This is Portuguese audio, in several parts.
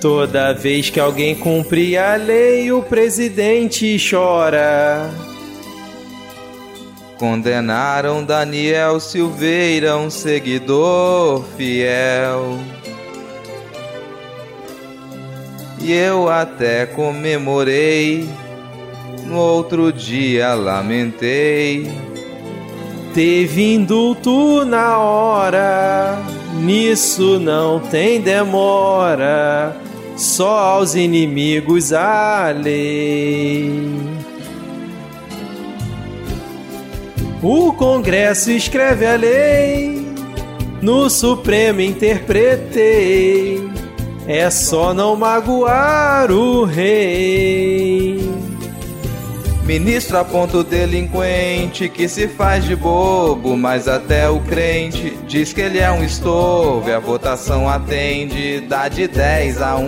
Toda vez que alguém cumpre a lei, o presidente chora. Condenaram Daniel Silveira, um seguidor fiel. E eu até comemorei, no outro dia lamentei. Teve indulto na hora, nisso não tem demora, só aos inimigos a lei. O Congresso escreve a lei, no Supremo interpretei. É só não magoar o rei. Ministro aponta o delinquente que se faz de bobo, mas até o crente diz que ele é um estorvo e a votação atende, dá de 10 a 1.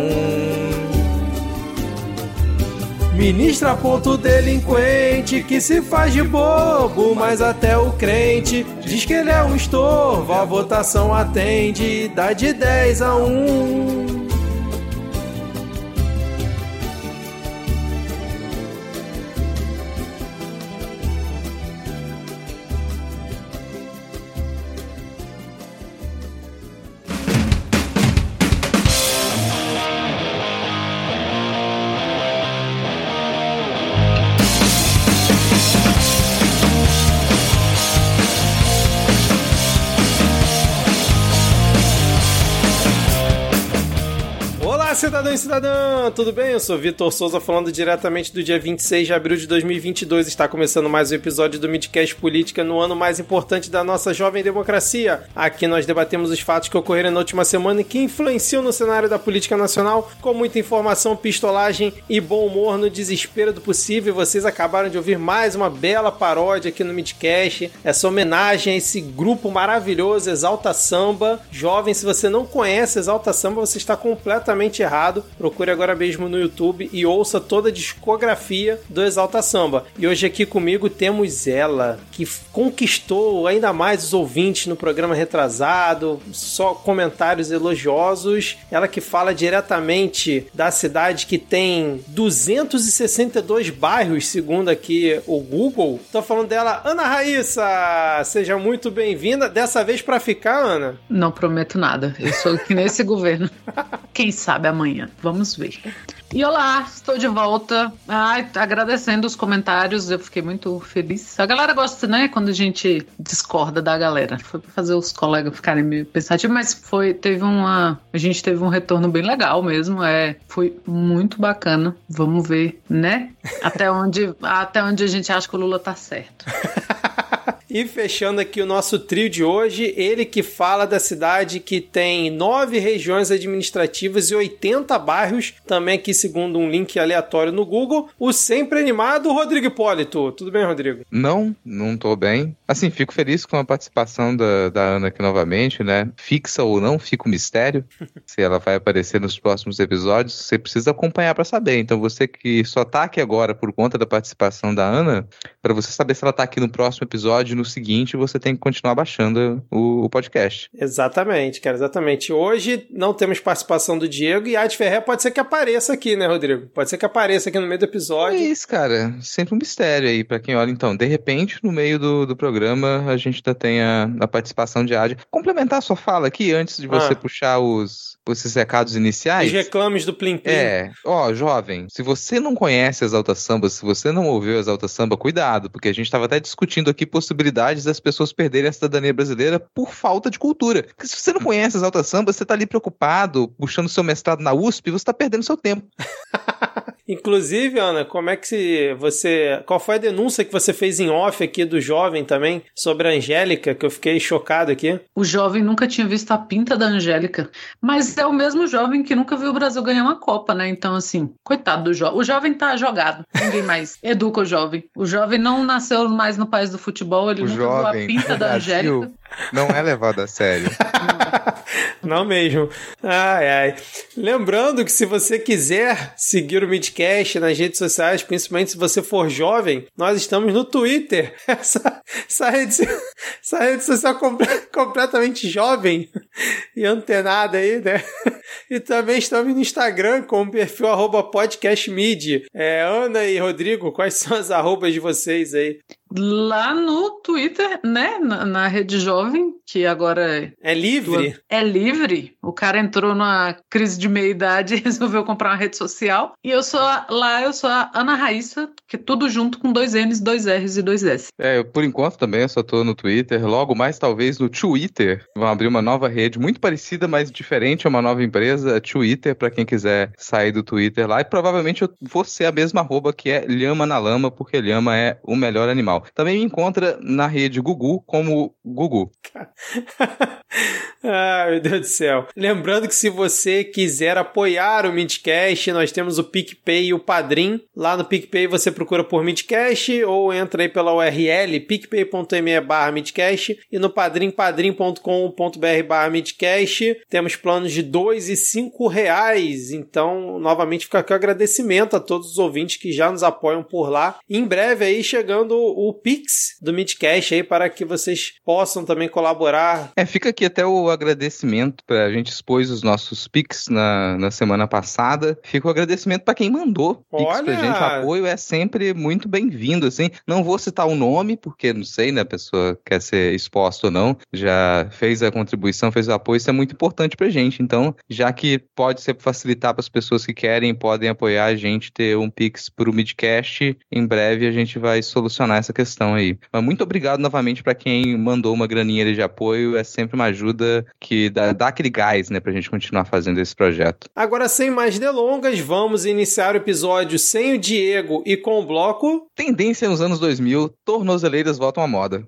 Ministra aponta o delinquente que se faz de bobo, mas até o crente diz que ele é um estorvo. A votação atende, dá de 10 a 1. Cidadão e cidadã! Tudo bem? Eu sou Vitor Souza falando diretamente do dia 26 de abril de 2022. Está começando mais um episódio do Midcast Política no ano mais importante da nossa jovem democracia. Aqui nós debatemos os fatos que ocorreram na última semana e que influenciam no cenário da política nacional com muita informação, pistolagem e bom humor no desespero do possível. Vocês acabaram de ouvir mais uma bela paródia aqui no Midcast. Essa homenagem a esse grupo maravilhoso Exalta Samba. Jovem, se você não conhece Exalta Samba, você está completamente errado procure agora mesmo no YouTube e ouça toda a discografia do Exalta Samba. E hoje aqui comigo temos ela, que conquistou ainda mais os ouvintes no programa retrasado, só comentários elogiosos. Ela que fala diretamente da cidade que tem 262 bairros, segundo aqui o Google. Tô falando dela, Ana Raíssa! Seja muito bem-vinda. Dessa vez para ficar, Ana? Não prometo nada. Eu sou aqui nesse governo. Quem sabe amanhã. Vamos ver. E olá, estou de volta. Ai, agradecendo os comentários, eu fiquei muito feliz. A galera gosta, né, quando a gente discorda da galera. Foi pra fazer os colegas ficarem meio pensativos, mas foi, teve uma. A gente teve um retorno bem legal mesmo. É, foi muito bacana. Vamos ver, né? Até onde, até onde a gente acha que o Lula tá certo. E fechando aqui o nosso trio de hoje, ele que fala da cidade que tem nove regiões administrativas e 80 bairros, também aqui segundo um link aleatório no Google, o sempre animado Rodrigo Hipólito. Tudo bem, Rodrigo? Não, não tô bem. Assim, fico feliz com a participação da, da Ana aqui novamente, né? Fixa ou não, fica o um mistério. se ela vai aparecer nos próximos episódios, você precisa acompanhar para saber. Então, você que só tá aqui agora por conta da participação da Ana, para você saber se ela tá aqui no próximo episódio, no seguinte você tem que continuar baixando o, o podcast. Exatamente, cara, exatamente. Hoje não temos participação do Diego e a Arte Ferrer pode ser que apareça aqui, né, Rodrigo? Pode ser que apareça aqui no meio do episódio. É isso, cara. Sempre um mistério aí para quem olha. Então, de repente, no meio do, do programa, a gente ainda tem a, a participação de Adi. Complementar a sua fala aqui, antes de você ah. puxar os, esses recados iniciais. Os reclames do Plim Plim. É, ó, jovem, se você não conhece Exalta Samba, se você não ouviu Exalta Samba, cuidado, porque a gente estava até discutindo aqui possibilidades das pessoas perderem a cidadania brasileira por falta de cultura. Porque se você não conhece as altas sambas, você está ali preocupado, puxando seu mestrado na USP, você está perdendo seu tempo. Inclusive, Ana, como é que você. Qual foi a denúncia que você fez em off aqui do jovem também sobre a Angélica, que eu fiquei chocado aqui? O jovem nunca tinha visto a pinta da Angélica. Mas é o mesmo jovem que nunca viu o Brasil ganhar uma Copa, né? Então, assim, coitado do jovem. O jovem tá jogado. Ninguém mais educa o jovem. O jovem não nasceu mais no país do futebol, ele o nunca jovem viu a pinta da Angélica. Não é levado a sério. Não mesmo. Ai, ai. Lembrando que se você quiser seguir o Midcast nas redes sociais, principalmente se você for jovem, nós estamos no Twitter. Essa, essa, rede, essa rede social completamente jovem e antenada aí, né? E também estamos no Instagram com o perfil podcastmid. É, Ana e Rodrigo, quais são as arrobas de vocês aí? Lá no Twitter, né? Na, na rede jovem, que agora é. É livre? É livre. O cara entrou numa crise de meia-idade e resolveu comprar uma rede social. E eu sou a, lá, eu sou a Ana Raíssa, que é tudo junto com dois N's, dois R's e dois S. É, eu, por enquanto também eu só tô no Twitter. Logo mais, talvez, no Twitter. Vão abrir uma nova rede muito parecida, mas diferente. É uma nova empresa, Twitter, para quem quiser sair do Twitter lá. E provavelmente eu vou ser a mesma arroba que é Lhama na Lama, porque Lhama é o melhor animal. Também me encontra na rede Gugu como Gugu. ah, meu Deus do céu. Lembrando que se você quiser apoiar o Midcast, nós temos o PicPay e o Padrim. Lá no PicPay você procura por Midcast ou entra aí pela URL picpay.me barra Midcast e no padrim padrim.com.br barra Midcast. Temos planos de 2 e 5 reais. Então, novamente fica aqui o agradecimento a todos os ouvintes que já nos apoiam por lá. Em breve aí chegando o Pix do Midcast aí para que vocês possam também colaborar. É, fica aqui até o agradecimento para a gente expôs os nossos Pix na, na semana passada. Fica o agradecimento para quem mandou. Pix pra gente. O apoio é sempre muito bem-vindo, assim. Não vou citar o nome, porque não sei, né, a pessoa quer ser exposta ou não. Já fez a contribuição, fez o apoio, isso é muito importante pra gente. Então, já que pode ser facilitar para as pessoas que querem, podem apoiar a gente ter um Pix pro Midcast, em breve a gente vai solucionar essa questão aí. Mas muito obrigado novamente para quem mandou uma graninha de apoio, é sempre uma ajuda que dá, dá aquele gás, né, pra gente continuar fazendo esse projeto. Agora, sem mais delongas, vamos iniciar o episódio sem o Diego e com o bloco. Tendência nos anos 2000, tornozeleiras voltam à moda.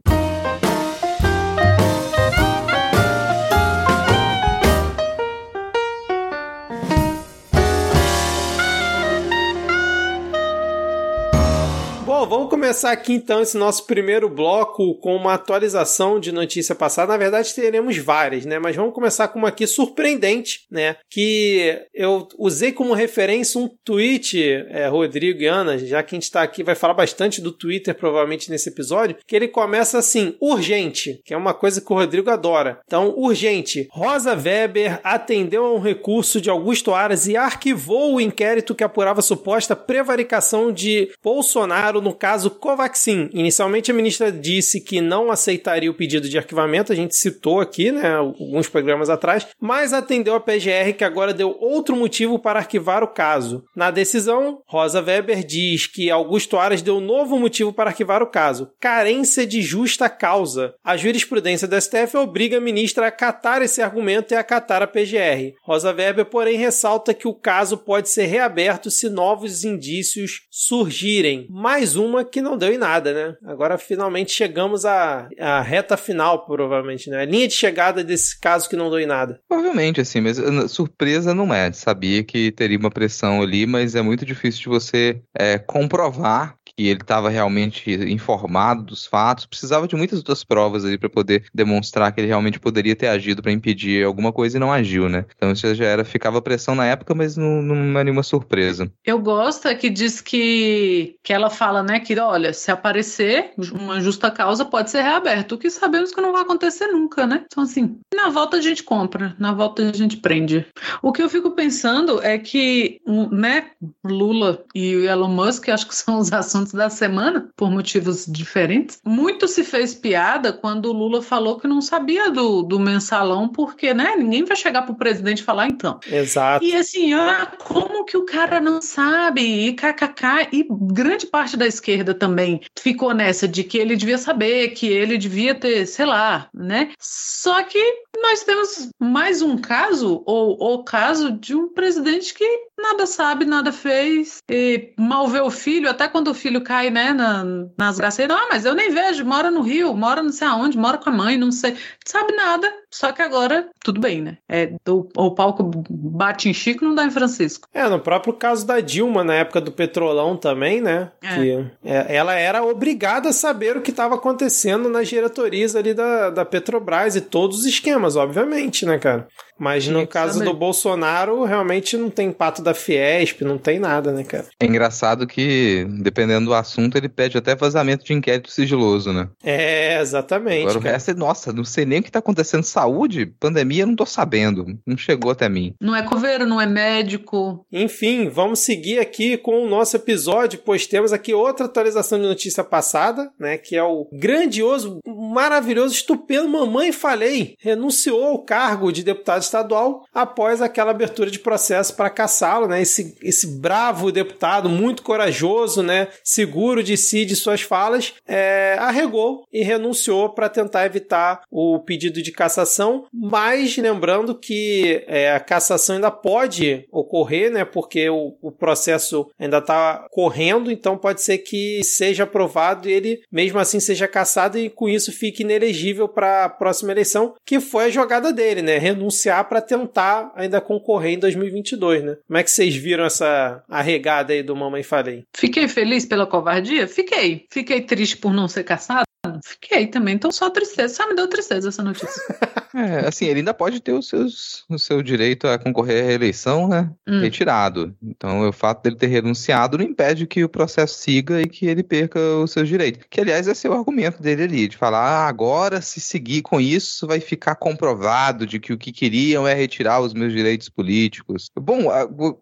Vamos começar aqui então esse nosso primeiro bloco com uma atualização de notícia passada. Na verdade, teremos várias, né? Mas vamos começar com uma aqui surpreendente, né? Que eu usei como referência um tweet, é, Rodrigo e Ana, já que a gente está aqui, vai falar bastante do Twitter provavelmente nesse episódio, que ele começa assim, urgente, que é uma coisa que o Rodrigo adora. Então, urgente. Rosa Weber atendeu a um recurso de Augusto Aras e arquivou o inquérito que apurava suposta prevaricação de Bolsonaro no caso Covaxin. Inicialmente a ministra disse que não aceitaria o pedido de arquivamento, a gente citou aqui, né, alguns programas atrás, mas atendeu a PGR que agora deu outro motivo para arquivar o caso. Na decisão, Rosa Weber diz que Augusto Aras deu novo motivo para arquivar o caso: carência de justa causa. A jurisprudência do STF obriga a ministra a acatar esse argumento e a acatar a PGR. Rosa Weber, porém, ressalta que o caso pode ser reaberto se novos indícios surgirem. Mais um uma que não deu em nada, né? Agora finalmente chegamos à, à reta final, provavelmente, né? A linha de chegada desse caso que não deu em nada. Provavelmente, assim, mas surpresa não é. Sabia que teria uma pressão ali, mas é muito difícil de você é, comprovar que ele estava realmente informado dos fatos, precisava de muitas outras provas ali para poder demonstrar que ele realmente poderia ter agido para impedir alguma coisa e não agiu, né? Então isso já era, ficava pressão na época, mas não, não é nenhuma surpresa. Eu gosto é que diz que, que ela fala, né, que olha, se aparecer uma justa causa pode ser reaberto, o que sabemos que não vai acontecer nunca, né? Então assim, na volta a gente compra, na volta a gente prende. O que eu fico pensando é que, né, Lula e Elon Musk, acho que são os assuntos assuntos da semana, por motivos diferentes. Muito se fez piada quando o Lula falou que não sabia do, do mensalão, porque, né, ninguém vai chegar pro presidente falar então. Exato. E assim, ah, como que o cara não sabe? E kkk, e grande parte da esquerda também ficou nessa de que ele devia saber, que ele devia ter, sei lá, né? Só que nós temos mais um caso, ou o caso de um presidente que nada sabe, nada fez, e mal vê o filho, até quando o filho filho cai, né, na, nas graceiras. Ah, mas eu nem vejo, mora no Rio, mora não sei aonde, mora com a mãe, não sei. Sabe nada, só que agora, tudo bem, né? É, do, o palco bate em Chico, não dá em Francisco. É, no próprio caso da Dilma, na época do Petrolão também, né? É. Que é, ela era obrigada a saber o que estava acontecendo nas diretorias ali da, da Petrobras e todos os esquemas, obviamente, né, cara? Mas no caso saber. do Bolsonaro, realmente não tem pato da Fiesp, não tem nada, né, cara? É engraçado que, dependendo do assunto, ele pede até vazamento de inquérito sigiloso, né? É, exatamente. Agora o resto é, nossa, não sei nem o que tá acontecendo. Saúde, pandemia, não tô sabendo. Não chegou até mim. Não é coveiro, não é médico. Enfim, vamos seguir aqui com o nosso episódio, pois temos aqui outra atualização de notícia passada, né? Que é o grandioso, maravilhoso, estupendo Mamãe Falei. Renunciou ao cargo de deputado estadual após aquela abertura de processo para caçá-lo, né? Esse, esse bravo deputado, muito corajoso, né? Seguro de si, e de suas falas, é, arregou e renunciou para tentar evitar o pedido de cassação, mas lembrando que é, a cassação ainda pode ocorrer, né? Porque o, o processo ainda está correndo, então pode ser que seja aprovado e ele mesmo assim seja cassado e com isso fique inelegível para a próxima eleição, que foi a jogada dele, né? Renunciar para tentar ainda concorrer em 2022, né? Como é que vocês viram essa arregada aí do Mamãe Falei? Fiquei feliz pela covardia? Fiquei. Fiquei triste por não ser caçado? Fiquei também, então só tristeza. Só me deu tristeza essa notícia. é, assim, ele ainda pode ter os seus, o seu direito a concorrer à reeleição, né? Hum. Retirado. Então, o fato dele ter renunciado não impede que o processo siga e que ele perca os seus direitos. Que, aliás, é o argumento dele ali, de falar, ah, agora se seguir com isso, vai ficar comprovado de que o que queriam é retirar os meus direitos políticos. Bom,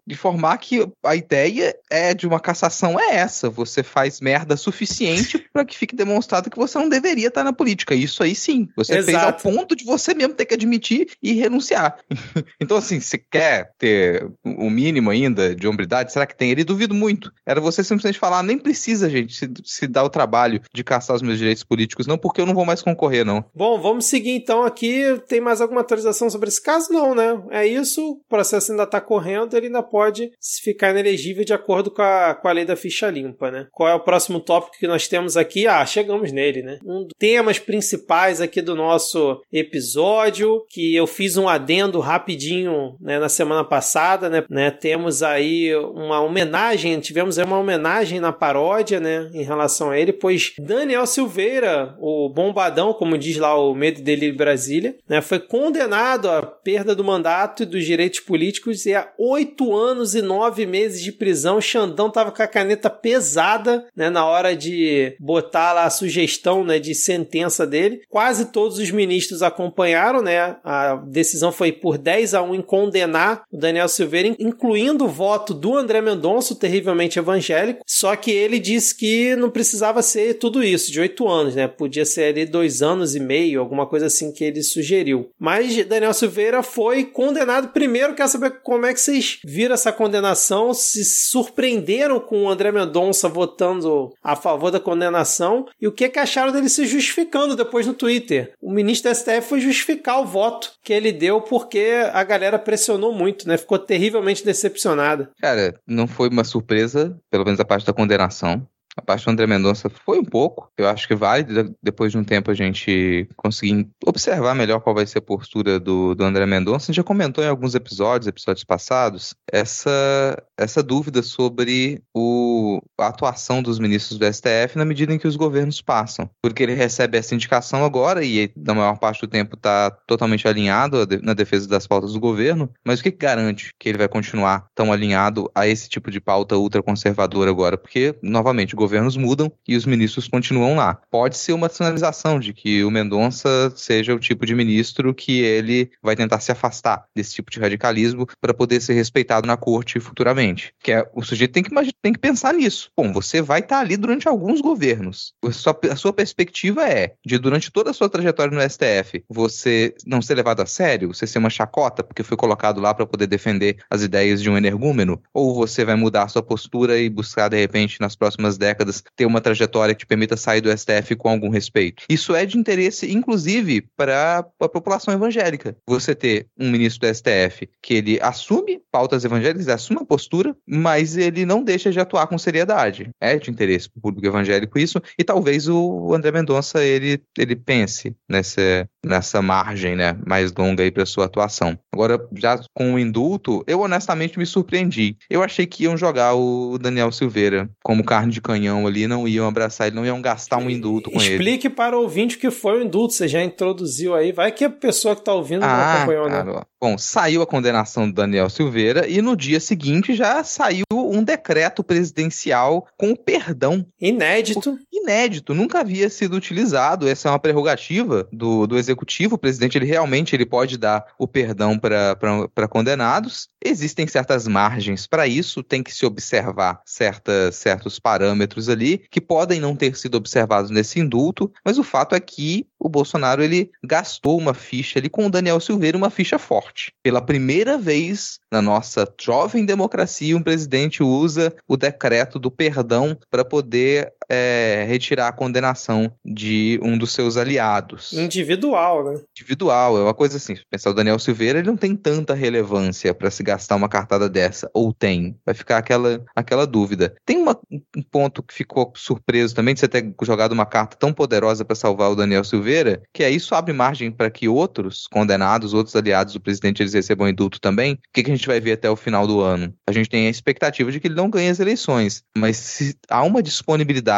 de formar que a ideia é de uma cassação é essa. Você faz merda suficiente para que fique demonstrado que você não deveria estar na política. Isso aí sim. Você Exato. fez ao ponto de você mesmo ter que admitir e renunciar. então, assim, se quer ter o mínimo ainda de hombridade, será que tem? Ele duvido muito. Era você simplesmente falar, nem precisa, gente, se, se dar o trabalho de caçar os meus direitos políticos, não, porque eu não vou mais concorrer, não. Bom, vamos seguir então aqui. Tem mais alguma atualização sobre esse caso? Não, né? É isso, o processo ainda está correndo, ele ainda pode ficar inelegível de acordo com a, com a lei da ficha limpa, né? Qual é o próximo tópico que nós temos aqui? Ah, chegamos nele, né? Um dos temas principais aqui do nosso episódio, que eu fiz um adendo rapidinho né, na semana passada, né, né? Temos aí uma homenagem, tivemos aí uma homenagem na paródia, né, em relação a ele, pois Daniel Silveira, o bombadão, como diz lá o Medo e Delírio Brasília, né, foi condenado à perda do mandato e dos direitos políticos e a oito anos e nove meses de prisão. Xandão tava com a caneta pesada, né, na hora de botar lá a sugestão, né, de sentença dele. Quase todos os ministros acompanharam, né? A decisão foi por 10 a 1 em condenar o Daniel Silveira, incluindo o voto do André Mendonça, terrivelmente evangélico. Só que ele disse que não precisava ser tudo isso, de oito anos, né? Podia ser ali dois anos e meio, alguma coisa assim que ele sugeriu. Mas Daniel Silveira foi condenado. Primeiro, quer saber como é que vocês viram essa condenação? Se surpreenderam com o André Mendonça votando a favor da condenação? E o que, é que acharam dele se justificando depois no Twitter. O ministro da STF foi justificar o voto que ele deu porque a galera pressionou muito, né? Ficou terrivelmente decepcionada. Cara, não foi uma surpresa, pelo menos a parte da condenação. A parte do André Mendonça foi um pouco. Eu acho que vale, depois de um tempo, a gente conseguir observar melhor qual vai ser a postura do, do André Mendonça. A gente já comentou em alguns episódios, episódios passados, essa, essa dúvida sobre o, a atuação dos ministros do STF na medida em que os governos passam. Porque ele recebe essa indicação agora e, na maior parte do tempo, está totalmente alinhado na defesa das pautas do governo. Mas o que, garante que ele vai continuar tão alinhado a esse tipo de pauta ultraconservadora agora? Porque, novamente, governos mudam e os ministros continuam lá. Pode ser uma sinalização de que o Mendonça seja o tipo de ministro que ele vai tentar se afastar desse tipo de radicalismo para poder ser respeitado na corte futuramente. Que é, o sujeito tem que, tem que pensar nisso. Bom, você vai estar tá ali durante alguns governos. A sua, a sua perspectiva é de durante toda a sua trajetória no STF, você não ser levado a sério, você ser uma chacota porque foi colocado lá para poder defender as ideias de um energúmeno, ou você vai mudar a sua postura e buscar de repente nas próximas décadas décadas ter uma trajetória que te permita sair do STF com algum respeito. Isso é de interesse, inclusive, para a população evangélica. Você ter um ministro do STF que ele assume pautas evangélicas, assume a postura, mas ele não deixa de atuar com seriedade. É de interesse para o público evangélico isso, e talvez o André Mendonça ele, ele pense nessa, nessa margem né, mais longa aí para sua atuação. Agora, já com o indulto, eu honestamente me surpreendi. Eu achei que iam jogar o Daniel Silveira como carne de canhão ali, não iam abraçar ele, não iam gastar um indulto com Explique ele. Explique para o ouvinte o que foi o indulto, você já introduziu aí, vai que a pessoa que está ouvindo ah, não acompanhou, né? Bom, saiu a condenação do Daniel Silveira e no dia seguinte já saiu um decreto presidencial com perdão. Inédito. Inédito, nunca havia sido utilizado. Essa é uma prerrogativa do, do executivo. O presidente ele realmente ele pode dar o perdão para condenados. Existem certas margens para isso, tem que se observar certa, certos parâmetros ali que podem não ter sido observados nesse indulto, mas o fato é que o Bolsonaro ele gastou uma ficha ali com o Daniel Silveira, uma ficha forte. Pela primeira vez na nossa jovem democracia, um presidente usa o decreto do perdão para poder é, retirar a condenação de um dos seus aliados. Individual, né? Individual, é uma coisa assim. Pensar o Daniel Silveira, ele não tem tanta relevância para se gastar uma cartada dessa, ou tem? Vai ficar aquela, aquela dúvida. Tem uma, um ponto que ficou surpreso também de você ter jogado uma carta tão poderosa para salvar o Daniel Silveira, que é isso abre margem para que outros condenados, outros aliados do presidente, eles recebam indulto também. O que, que a gente vai ver até o final do ano? A gente tem a expectativa de que ele não ganhe as eleições, mas se há uma disponibilidade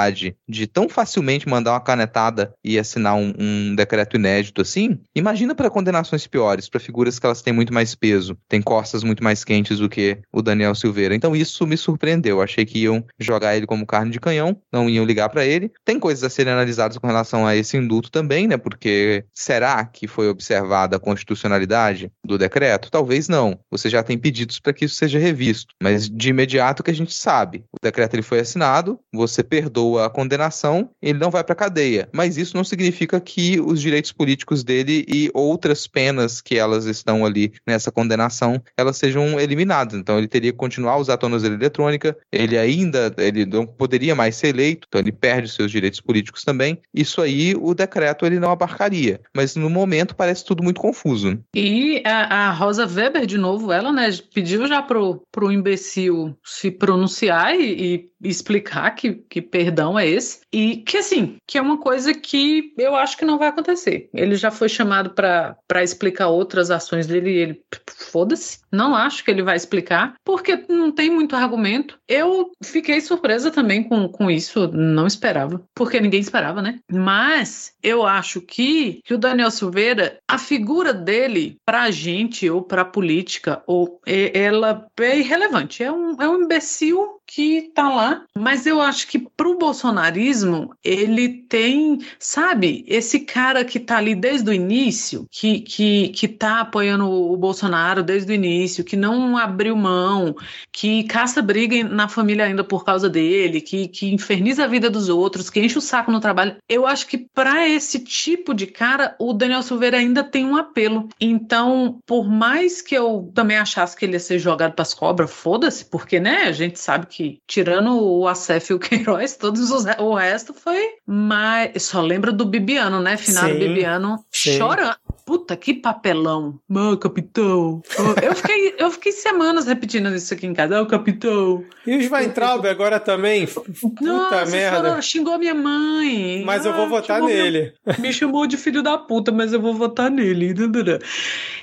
de tão facilmente mandar uma canetada e assinar um, um decreto inédito assim, imagina para condenações piores, para figuras que elas têm muito mais peso, têm costas muito mais quentes do que o Daniel Silveira. Então isso me surpreendeu. Achei que iam jogar ele como carne de canhão, não iam ligar para ele. Tem coisas a serem analisadas com relação a esse indulto também, né? Porque será que foi observada a constitucionalidade do decreto? Talvez não. Você já tem pedidos para que isso seja revisto, mas de imediato que a gente sabe, o decreto ele foi assinado, você perdoa a condenação, ele não vai para cadeia. Mas isso não significa que os direitos políticos dele e outras penas que elas estão ali nessa condenação, elas sejam eliminadas. Então ele teria que continuar a usar a tornozeleira eletrônica, ele ainda ele não poderia mais ser eleito, então ele perde seus direitos políticos também. Isso aí o decreto ele não abarcaria. Mas no momento parece tudo muito confuso. E a, a Rosa Weber, de novo, ela né, pediu já pro, pro imbecil se pronunciar e, e explicar que, que perdão não é esse. E que, assim, que é uma coisa que eu acho que não vai acontecer. Ele já foi chamado para explicar outras ações dele e ele, foda-se, não acho que ele vai explicar, porque não tem muito argumento. Eu fiquei surpresa também com, com isso, não esperava, porque ninguém esperava, né? Mas eu acho que, que o Daniel Silveira, a figura dele pra gente, ou pra política, ou ela é irrelevante. É um, é um imbecil que tá lá, mas eu acho que pro bolsonarismo ele tem, sabe, esse cara que tá ali desde o início, que, que, que tá apoiando o Bolsonaro desde o início, que não abriu mão, que caça briga na família ainda por causa dele, que, que inferniza a vida dos outros, que enche o saco no trabalho. Eu acho que para esse tipo de cara, o Daniel Silveira ainda tem um apelo. Então, por mais que eu também achasse que ele ia ser jogado para as cobras, foda-se, porque, né, a gente sabe que que, tirando o Acef e o Queiroz, todos os, o resto foi. Mas só lembra do Bibiano, né? Final do Bibiano chorando. Puta, que papelão. Mano, capitão. Eu fiquei, eu fiquei semanas repetindo isso aqui em casa. Oh, capitão. E os Weintraub agora também? Puta Nossa, merda. Chorou, xingou minha mãe. Mas ah, eu vou votar nele. Minha... Me chamou de filho da puta, mas eu vou votar nele.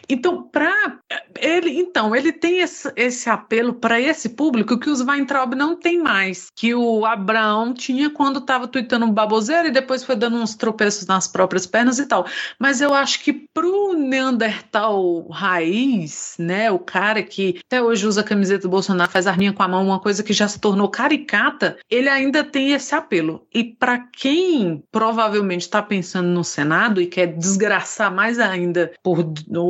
Então, pra ele, então, ele tem esse, esse apelo para esse público que os Weintraub não tem mais, que o Abraão tinha quando estava tweetando um baboseiro e depois foi dando uns tropeços nas próprias pernas e tal. Mas eu acho que pro Neandertal raiz, né, o cara que até hoje usa a camiseta do Bolsonaro, faz arminha com a mão, uma coisa que já se tornou caricata, ele ainda tem esse apelo. E para quem provavelmente está pensando no Senado e quer desgraçar mais ainda por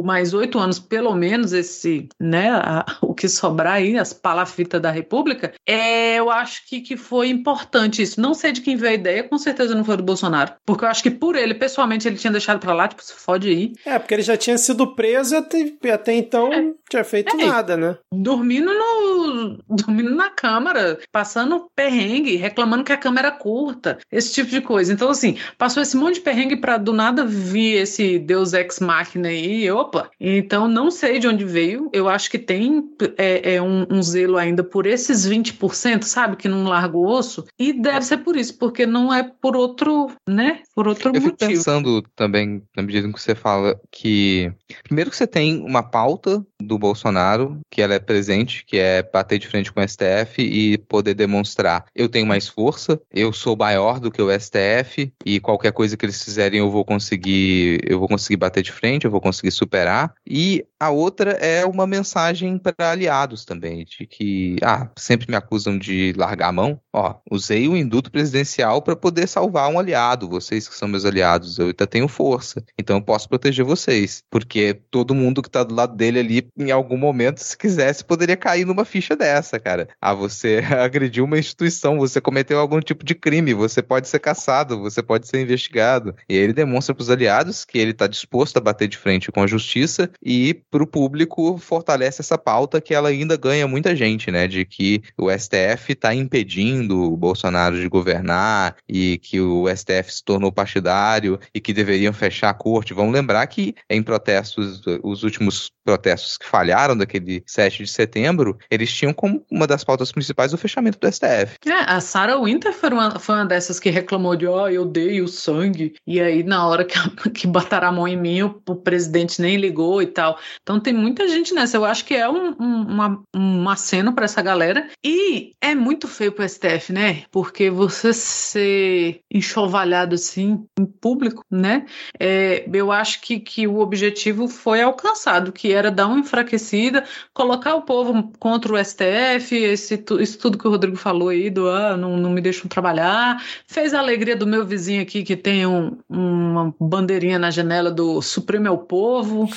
mais oito anos, pelo menos, esse, né, a, o que sobrar aí, as palafitas da República, é, eu acho que, que foi importante isso. Não sei de quem veio a ideia, com certeza não foi do Bolsonaro, porque eu acho que por ele, pessoalmente, ele tinha deixado para lá, tipo, se fode aí. É, porque ele já tinha sido preso até, até então é. tinha feito é, nada, né? Dormindo no, dormindo na Câmara, passando perrengue, reclamando que a Câmara é curta, esse tipo de coisa. Então, assim, passou esse monte de perrengue para do nada vir esse Deus Ex Machina aí, opa. Então, não sei de onde veio. Eu acho que tem é, é um, um, zelo ainda por esses 20%, sabe, que não larga o osso. E deve ser por isso, porque não é por outro, né, por outro eu motivo. Eu fico pensando também, na medida em que você fala que... Primeiro que você tem uma pauta do Bolsonaro, que ela é presente, que é bater de frente com o STF e poder demonstrar eu tenho mais força, eu sou maior do que o STF e qualquer coisa que eles fizerem eu vou conseguir, eu vou conseguir bater de frente, eu vou conseguir superar. E a outra é uma mensagem para aliados também, de que, ah, sempre me acusam de largar a mão. Ó, usei o induto presidencial para poder salvar um aliado, vocês que são meus aliados, eu ainda tenho força, então eu posso proteger vocês, porque todo mundo que tá do lado dele ali em algum momento, se quisesse, poderia cair numa ficha dessa, cara. Ah, você agrediu uma instituição, você cometeu algum tipo de crime, você pode ser caçado, você pode ser investigado. E ele demonstra para os aliados que ele está disposto a bater de frente com a justiça e para o público fortalece essa pauta que ela ainda ganha muita gente, né? De que o STF está impedindo o Bolsonaro de governar e que o STF se tornou partidário e que deveriam fechar a corte. Vamos lembrar que em protestos, os últimos protestos que falharam daquele 7 de setembro, eles tinham como uma das pautas principais o fechamento do STF. É, a Sarah Winter foi uma, foi uma dessas que reclamou de, ó, oh, eu dei o sangue, e aí na hora que, que botaram a mão em mim, o, o, presidente nem ligou e tal. Então tem muita gente nessa, eu acho que é um, um, uma, um aceno para essa galera, e é muito feio pro STF, né? Porque você ser enxovalhado assim, em público, né? É, eu acho que, que o objetivo foi alcançado, que era dar uma enfraquecida, colocar o povo contra o STF, esse, isso tudo que o Rodrigo falou aí, do ah, não, não me deixam trabalhar, fez a alegria do meu vizinho aqui que tem um, uma bandeirinha na janela do Supremo é o Povo.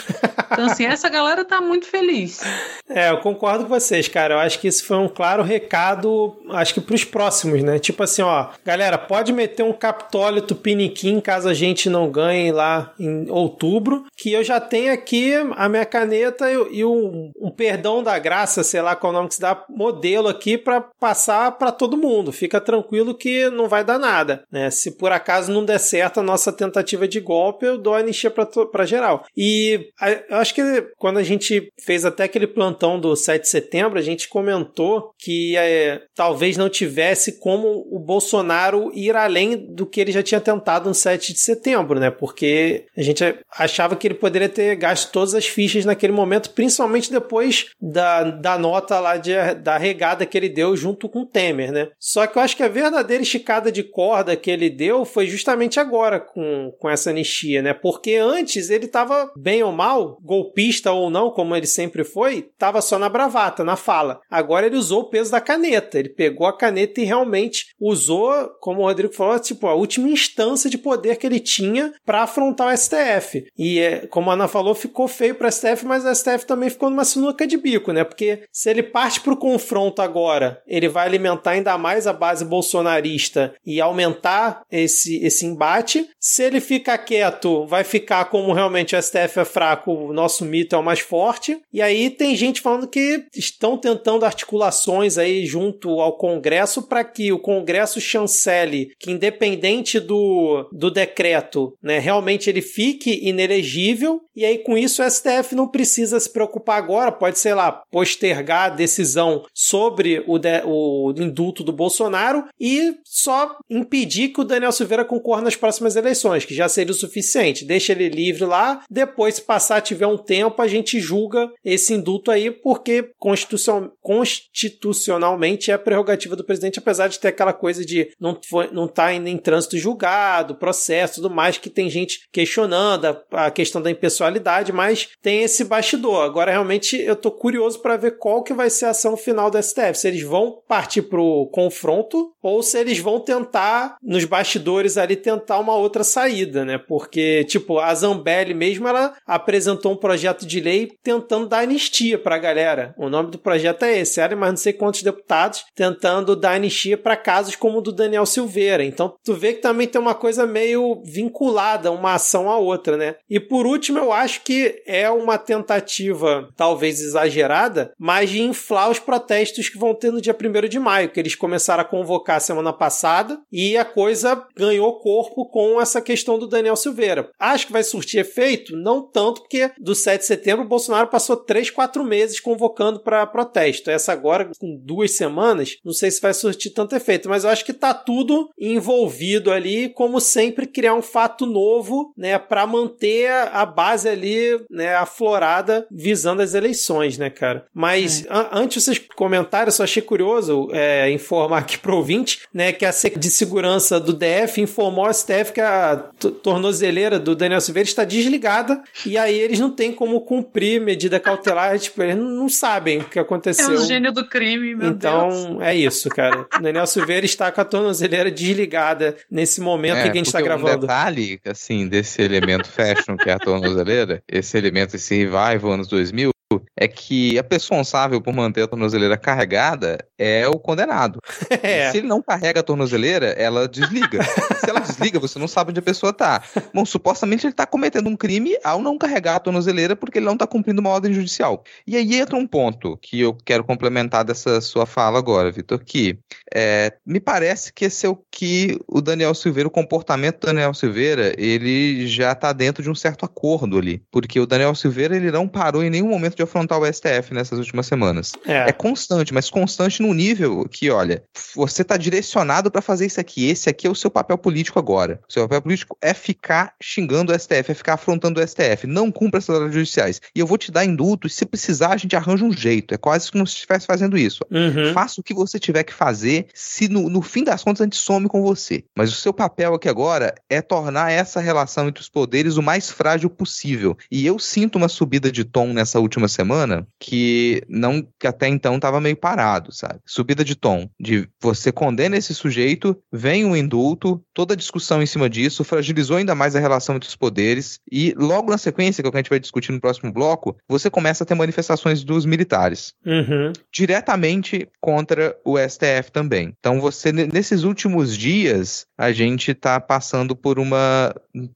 Então, assim, essa galera tá muito feliz. É, eu concordo com vocês, cara. Eu acho que isso foi um claro recado, acho que pros próximos, né? Tipo assim, ó, galera, pode meter um Capitólio Tupiniquim caso a gente não ganhe lá em outubro, que eu já tenho aqui a minha caneta e, e um, um, perdão da graça, sei lá qual nome que se dá, modelo aqui para passar para todo mundo. Fica tranquilo que não vai dar nada, né? Se por acaso não der certo a nossa tentativa de golpe, eu dou a anistia para geral. E eu acho que quando a gente fez até aquele plantão do 7 de setembro, a gente comentou que é, talvez não tivesse como o Bolsonaro ir além do que ele já tinha tentado no 7 de setembro, né? Porque a gente achava que ele poderia ter gasto todas as fichas naquele momento, principalmente depois da, da nota lá de, da regada que ele deu junto com o Temer, né? Só que eu acho que a verdadeira esticada de corda que ele deu foi justamente agora com, com essa anistia, né? Porque antes ele estava bem ou mal, golpista ou não, como ele sempre foi, estava só na bravata, na fala. Agora ele usou o peso da caneta. Ele pegou a caneta e realmente usou, como o Rodrigo falou, tipo, a última instância de poder que ele tinha para afrontar o STF. E, é, como a Ana falou, ficou feio para o STF, mas o STF também ficou numa sinuca de bico, né? Porque se ele parte para o confronto agora, ele vai alimentar ainda mais a base bolsonarista e aumentar esse, esse embate. Se ele ficar quieto, vai ficar como realmente o STF é fraco, o nosso mito é o mais forte. E aí tem gente falando que estão tentando articulações aí junto ao Congresso para que o Congresso chancele que, independente do, do decreto, né, realmente ele fique inelegível. E aí, com isso, o STF não precisa se preocupar agora, pode, sei lá, postergar a decisão sobre o, de, o indulto do Bolsonaro e só impedir que o Daniel Silveira concorra nas próximas eleições, que já seria o suficiente. Deixa ele livre lá, depois, se passar, tiver um tempo, a gente julga esse indulto aí, porque constitucion... constitucionalmente é prerrogativa do presidente, apesar de ter aquela coisa de não, foi, não tá ainda em trânsito julgado, processo, tudo mais, que tem gente questionando a, a questão da impessoalidade, mas tem esse bastidor. Agora, realmente, eu tô curioso para ver qual que vai ser a ação final do STF, se eles vão partir pro confronto ou se eles vão tentar, nos bastidores ali, tentar uma outra saída, né? Porque, tipo, a Zambelli mesmo, ela apresentou um projeto de lei tentando dar anistia pra galera. O nome do projeto é esse, era mais não sei quantos deputados tentando dar anistia para casos como o do Daniel Silveira. Então, tu vê que também tem uma coisa meio vinculada uma ação à outra, né? E por último, eu acho que é uma tentativa, talvez exagerada, mas de inflar os protestos que vão ter no dia 1 de maio, que eles começaram a convocar semana passada e a coisa ganhou corpo com essa questão do Daniel Silveira. Acho que vai surtir efeito? Não tanto, porque do 7 de setembro Bolsonaro passou 3, 4 meses convocando para protesto. Essa agora, com duas semanas, não sei se vai surtir tanto efeito, mas eu acho que tá tudo envolvido ali, como sempre, criar um fato novo, né, para manter a base ali, né, aflorada, visando as eleições, né, cara? Mas é. antes vocês comentarem, eu só achei curioso é, informar aqui pro ouvinte, né, que a de Segurança do DF informou ao STF que a tornozeleira do Daniel Silveira está desligada e aí eles não têm como cumprir medida cautelar, tipo, eles não sabem o que aconteceu. É o gênio do crime, meu então, Deus. Então, é isso, cara. O Daniel Silveira está com a tornozeleira desligada nesse momento é, que a gente está gravando. Um detalhe, assim, desse elemento fashion que é a tornozeleira, esse elemento, esse revival anos 2000, é que a pessoa responsável por manter a tornozeleira carregada é o condenado. É. Se ele não carrega a tornozeleira, ela desliga. Se ela desliga, você não sabe onde a pessoa tá. Bom, supostamente ele está cometendo um crime ao não carregar a tornozeleira porque ele não está cumprindo uma ordem judicial. E aí entra um ponto que eu quero complementar dessa sua fala agora, Vitor, que é, me parece que esse é o que o Daniel Silveira, o comportamento do Daniel Silveira, ele já está dentro de um certo acordo ali. Porque o Daniel Silveira, ele não parou em nenhum momento de afrontar o STF nessas últimas semanas. É, é constante, mas constante no nível que, olha, você está direcionado para fazer isso aqui. Esse aqui é o seu papel político agora. O seu papel político é ficar xingando o STF, é ficar afrontando o STF. Não cumpra essas ordens judiciais. E eu vou te dar indulto, e se precisar, a gente arranja um jeito. É quase como se estivesse fazendo isso. Uhum. Faça o que você tiver que fazer, se no, no fim das contas a gente some com você. Mas o seu papel aqui agora é tornar essa relação entre os poderes o mais frágil possível. E eu sinto uma subida de tom nessa última semana que não que até então estava meio parado, sabe? Subida de tom, de você condena esse sujeito, vem um indulto, toda a discussão em cima disso fragilizou ainda mais a relação entre os poderes e logo na sequência, que é o que a gente vai discutir no próximo bloco, você começa a ter manifestações dos militares. Uhum. Diretamente contra o STF também. Então você, nesses últimos dias, a gente está passando por uma,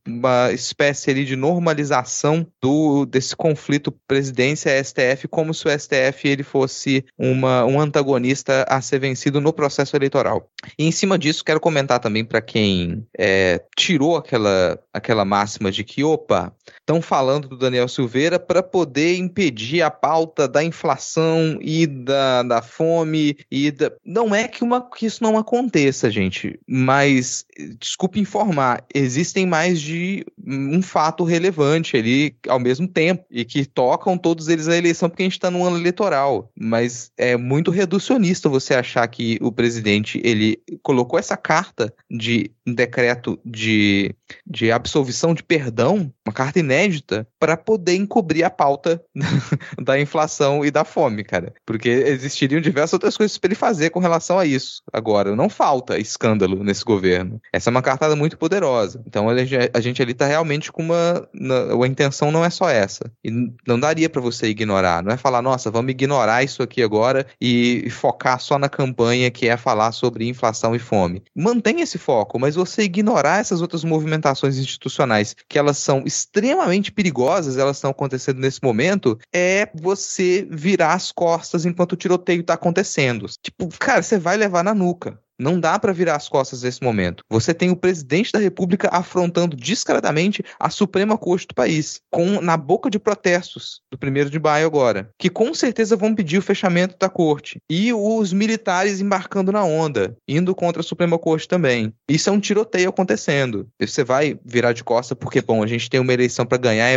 uma espécie ali de normalização do, desse conflito presidência-STF como se o STF ele fosse uma, um antagonista a ser vencido no processo eleitoral. E em cima disso, quero comentar também para quem é, tirou aquela, aquela máxima de que, opa, estão falando do Daniel Silveira para poder impedir a pauta da inflação e da, da fome e da... Não é que, uma, que isso não aconteça, gente, mas, desculpe informar, existem mais de um fato relevante ali ao mesmo tempo e que tocam todos eles a eleição porque a gente está num ano eleitoral, mas é muito reducionista você achar que o presidente ele colocou essa carta de decreto de, de absolvição de perdão, uma carta inédita, para poder encobrir a pauta da inflação e da fome, cara. Porque existiriam diversas outras coisas para ele fazer com relação a isso. Agora, não falta escândalo nesse governo. Essa é uma cartada muito poderosa. Então a gente, ali está realmente com uma. A intenção não é só essa. E não daria para você ignorar. Não é falar, nossa, vamos ignorar isso aqui agora e, focar só na campanha que é falar sobre inflação e fome. Mantenha esse foco, mas você ignorar essas outras movimentações institucionais, que elas são extremamente perigosas, elas estão acontecendo nesse momento, é você virar as costas enquanto o tiroteio está acontecendo. Tipo, cara, você vai levar na nuca. Não dá para virar as costas nesse momento. Você tem o presidente da República afrontando descaradamente a Suprema Corte do país, com na boca de protestos do primeiro de maio agora, que com certeza vão pedir o fechamento da corte. E os militares embarcando na onda, indo contra a Suprema Corte também. Isso é um tiroteio acontecendo. Você vai virar de costa porque, bom, a gente tem uma eleição para ganhar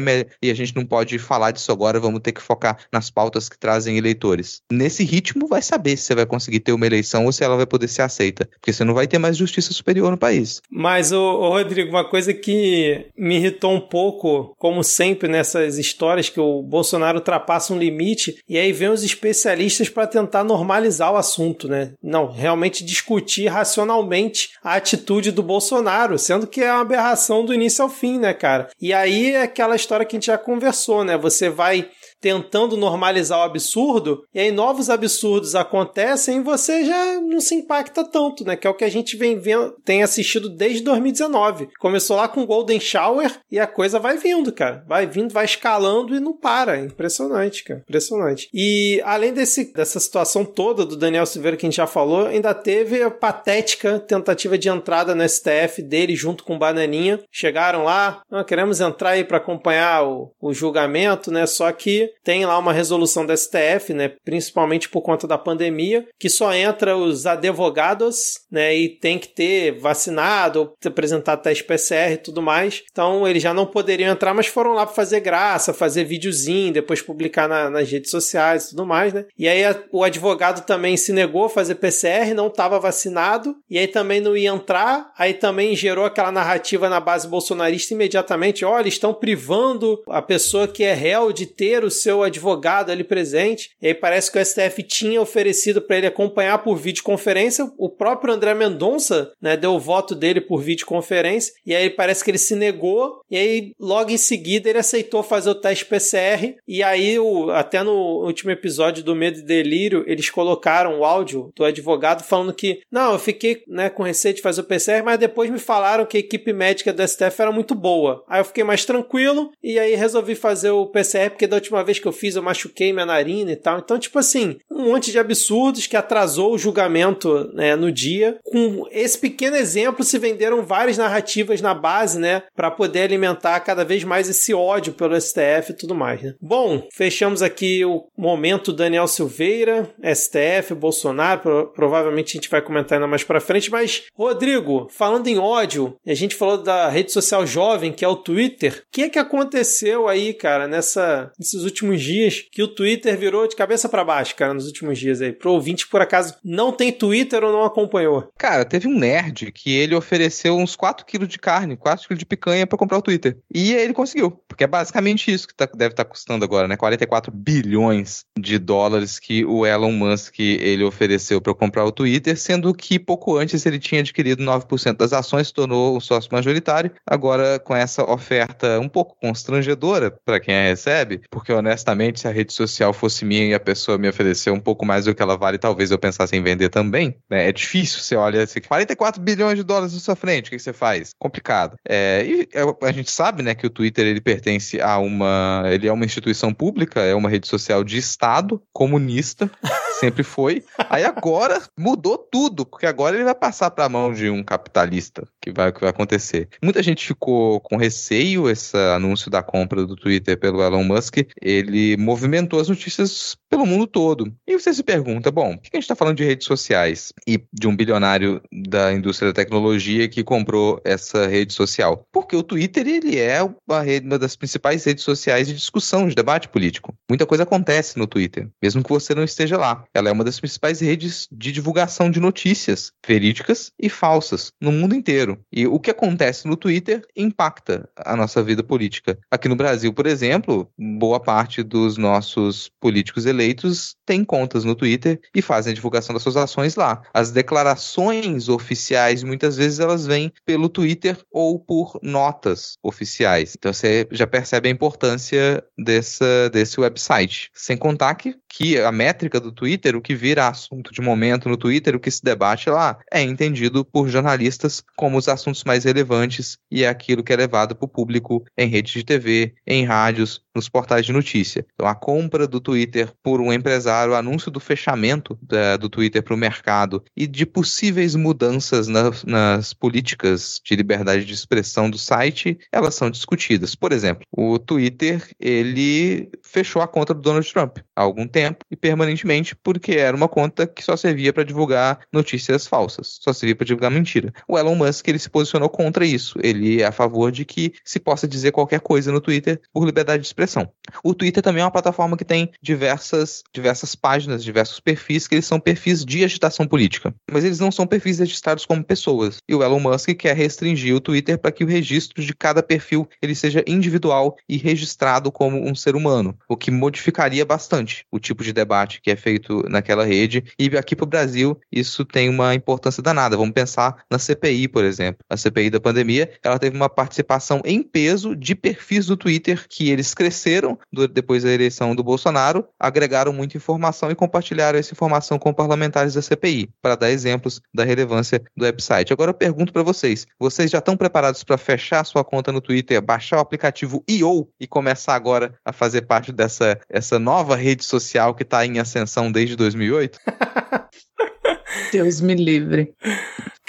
e a gente não pode falar disso agora, vamos ter que focar nas pautas que trazem eleitores. Nesse ritmo, vai saber se você vai conseguir ter uma eleição ou se ela vai poder ser aceita feita, porque você não vai ter mais justiça superior no país. Mas, ô, Rodrigo, uma coisa que me irritou um pouco, como sempre nessas histórias, que o Bolsonaro ultrapassa um limite e aí vem os especialistas para tentar normalizar o assunto, né? Não, realmente discutir racionalmente a atitude do Bolsonaro, sendo que é uma aberração do início ao fim, né, cara? E aí é aquela história que a gente já conversou, né? Você vai tentando normalizar o absurdo, e aí novos absurdos acontecem e você já não se impacta tanto, né? Que é o que a gente vem vendo, tem assistido desde 2019. Começou lá com Golden Shower e a coisa vai vindo, cara. Vai vindo, vai escalando e não para. Impressionante, cara. Impressionante. E além desse, dessa situação toda do Daniel Silveira que a gente já falou, ainda teve a patética tentativa de entrada no STF dele junto com o Bananinha. Chegaram lá, ah, queremos entrar aí para acompanhar o, o julgamento, né? Só que tem lá uma resolução do STF, né? Principalmente por conta da pandemia, que só entra os advogados, né? E tem que ter vacinado, apresentar teste PCR e tudo mais. Então eles já não poderiam entrar, mas foram lá para fazer graça, fazer videozinho, depois publicar na, nas redes sociais e tudo mais, né? E aí a, o advogado também se negou a fazer PCR, não estava vacinado, e aí também não ia entrar, aí também gerou aquela narrativa na base bolsonarista imediatamente, olha, estão privando a pessoa que é réu de ter o seu advogado ali presente. E aí parece que o STF tinha oferecido para ele acompanhar por videoconferência. O próprio André Mendonça, né, deu o voto dele por videoconferência, e aí parece que ele se negou, e aí logo em seguida ele aceitou fazer o teste PCR, e aí o, até no último episódio do Medo e Delírio, eles colocaram o áudio do advogado falando que, não, eu fiquei né, com receio de fazer o PCR, mas depois me falaram que a equipe médica do STF era muito boa. Aí eu fiquei mais tranquilo, e aí resolvi fazer o PCR, porque da última vez que eu fiz eu machuquei minha narina e tal. Então, tipo assim, um monte de absurdos que atrasou o julgamento né, no dia. Com esse pequeno exemplo, se venderam várias narrativas na base, né, para poder alimentar cada vez mais esse ódio pelo STF e tudo mais. Né? Bom, fechamos aqui o momento Daniel Silveira, STF, Bolsonaro. Pro provavelmente a gente vai comentar ainda mais para frente. Mas, Rodrigo, falando em ódio, a gente falou da rede social jovem que é o Twitter. O que é que aconteceu aí, cara, nessa, nesses últimos dias que o Twitter virou de cabeça para baixo, cara, nos últimos dias aí? Pro ouvinte, por acaso, não tem Twitter ou não acompanhou? Cara, teve um nerd que ele ofereceu uns 4 quilos de carne, 4 quilos de picanha para comprar o Twitter. E ele conseguiu, porque é basicamente isso que tá, deve estar tá custando agora, né? 44 bilhões de dólares que o Elon Musk ele ofereceu para comprar o Twitter, sendo que pouco antes ele tinha adquirido 9% das ações, se tornou um sócio majoritário. Agora, com essa oferta um pouco constrangedora para quem a recebe, porque honestamente, se a rede social fosse minha e a pessoa me oferecer um pouco mais do que ela vale, talvez eu pensasse em vender também. Né? É difícil, você olha assim, 44 bilhões de dólares na sua frente, o que você faz? Complicado. É, e a gente sabe, né, que o Twitter ele pertence a uma, ele é uma instituição pública, é uma rede social de Estado comunista. sempre foi. Aí agora mudou tudo, porque agora ele vai passar para a mão de um capitalista, que vai que vai acontecer. Muita gente ficou com receio esse anúncio da compra do Twitter pelo Elon Musk, ele movimentou as notícias pelo mundo todo. E você se pergunta, bom, por que a gente está falando de redes sociais e de um bilionário da indústria da tecnologia que comprou essa rede social? Porque o Twitter ele é rede, uma das principais redes sociais de discussão, de debate político. Muita coisa acontece no Twitter, mesmo que você não esteja lá. Ela é uma das principais redes de divulgação de notícias verídicas e falsas no mundo inteiro. E o que acontece no Twitter impacta a nossa vida política. Aqui no Brasil, por exemplo, boa parte dos nossos políticos eleitos têm contas no Twitter e fazem a divulgação das suas ações lá. As declarações oficiais, muitas vezes, elas vêm pelo Twitter ou por notas oficiais. Então você já percebe a importância dessa, desse website. Sem contar que, que a métrica do Twitter, o que vira assunto de momento no Twitter, o que se debate lá, é entendido por jornalistas como os assuntos mais relevantes e é aquilo que é levado para o público em redes de TV, em rádios, nos portais de notícia. Então, a compra do Twitter por um empresário, o anúncio do fechamento do Twitter para o mercado e de possíveis mudanças na, nas políticas de liberdade de expressão do site, elas são discutidas. Por exemplo, o Twitter ele fechou a conta do Donald Trump há algum tempo e permanentemente porque era uma conta que só servia para divulgar notícias falsas, só servia para divulgar mentira. O Elon Musk ele se posicionou contra isso. Ele é a favor de que se possa dizer qualquer coisa no Twitter por liberdade de expressão expressão. O Twitter também é uma plataforma que tem diversas, diversas páginas, diversos perfis, que eles são perfis de agitação política. Mas eles não são perfis registrados como pessoas. E o Elon Musk quer restringir o Twitter para que o registro de cada perfil ele seja individual e registrado como um ser humano, o que modificaria bastante o tipo de debate que é feito naquela rede. E aqui para o Brasil, isso tem uma importância danada. Vamos pensar na CPI, por exemplo. A CPI da pandemia, ela teve uma participação em peso de perfis do Twitter que eles cresceram depois da eleição do Bolsonaro, agregaram muita informação e compartilharam essa informação com parlamentares da CPI, para dar exemplos da relevância do website. Agora eu pergunto para vocês, vocês já estão preparados para fechar sua conta no Twitter, baixar o aplicativo IO e começar agora a fazer parte dessa essa nova rede social que está em ascensão desde 2008? Deus me livre.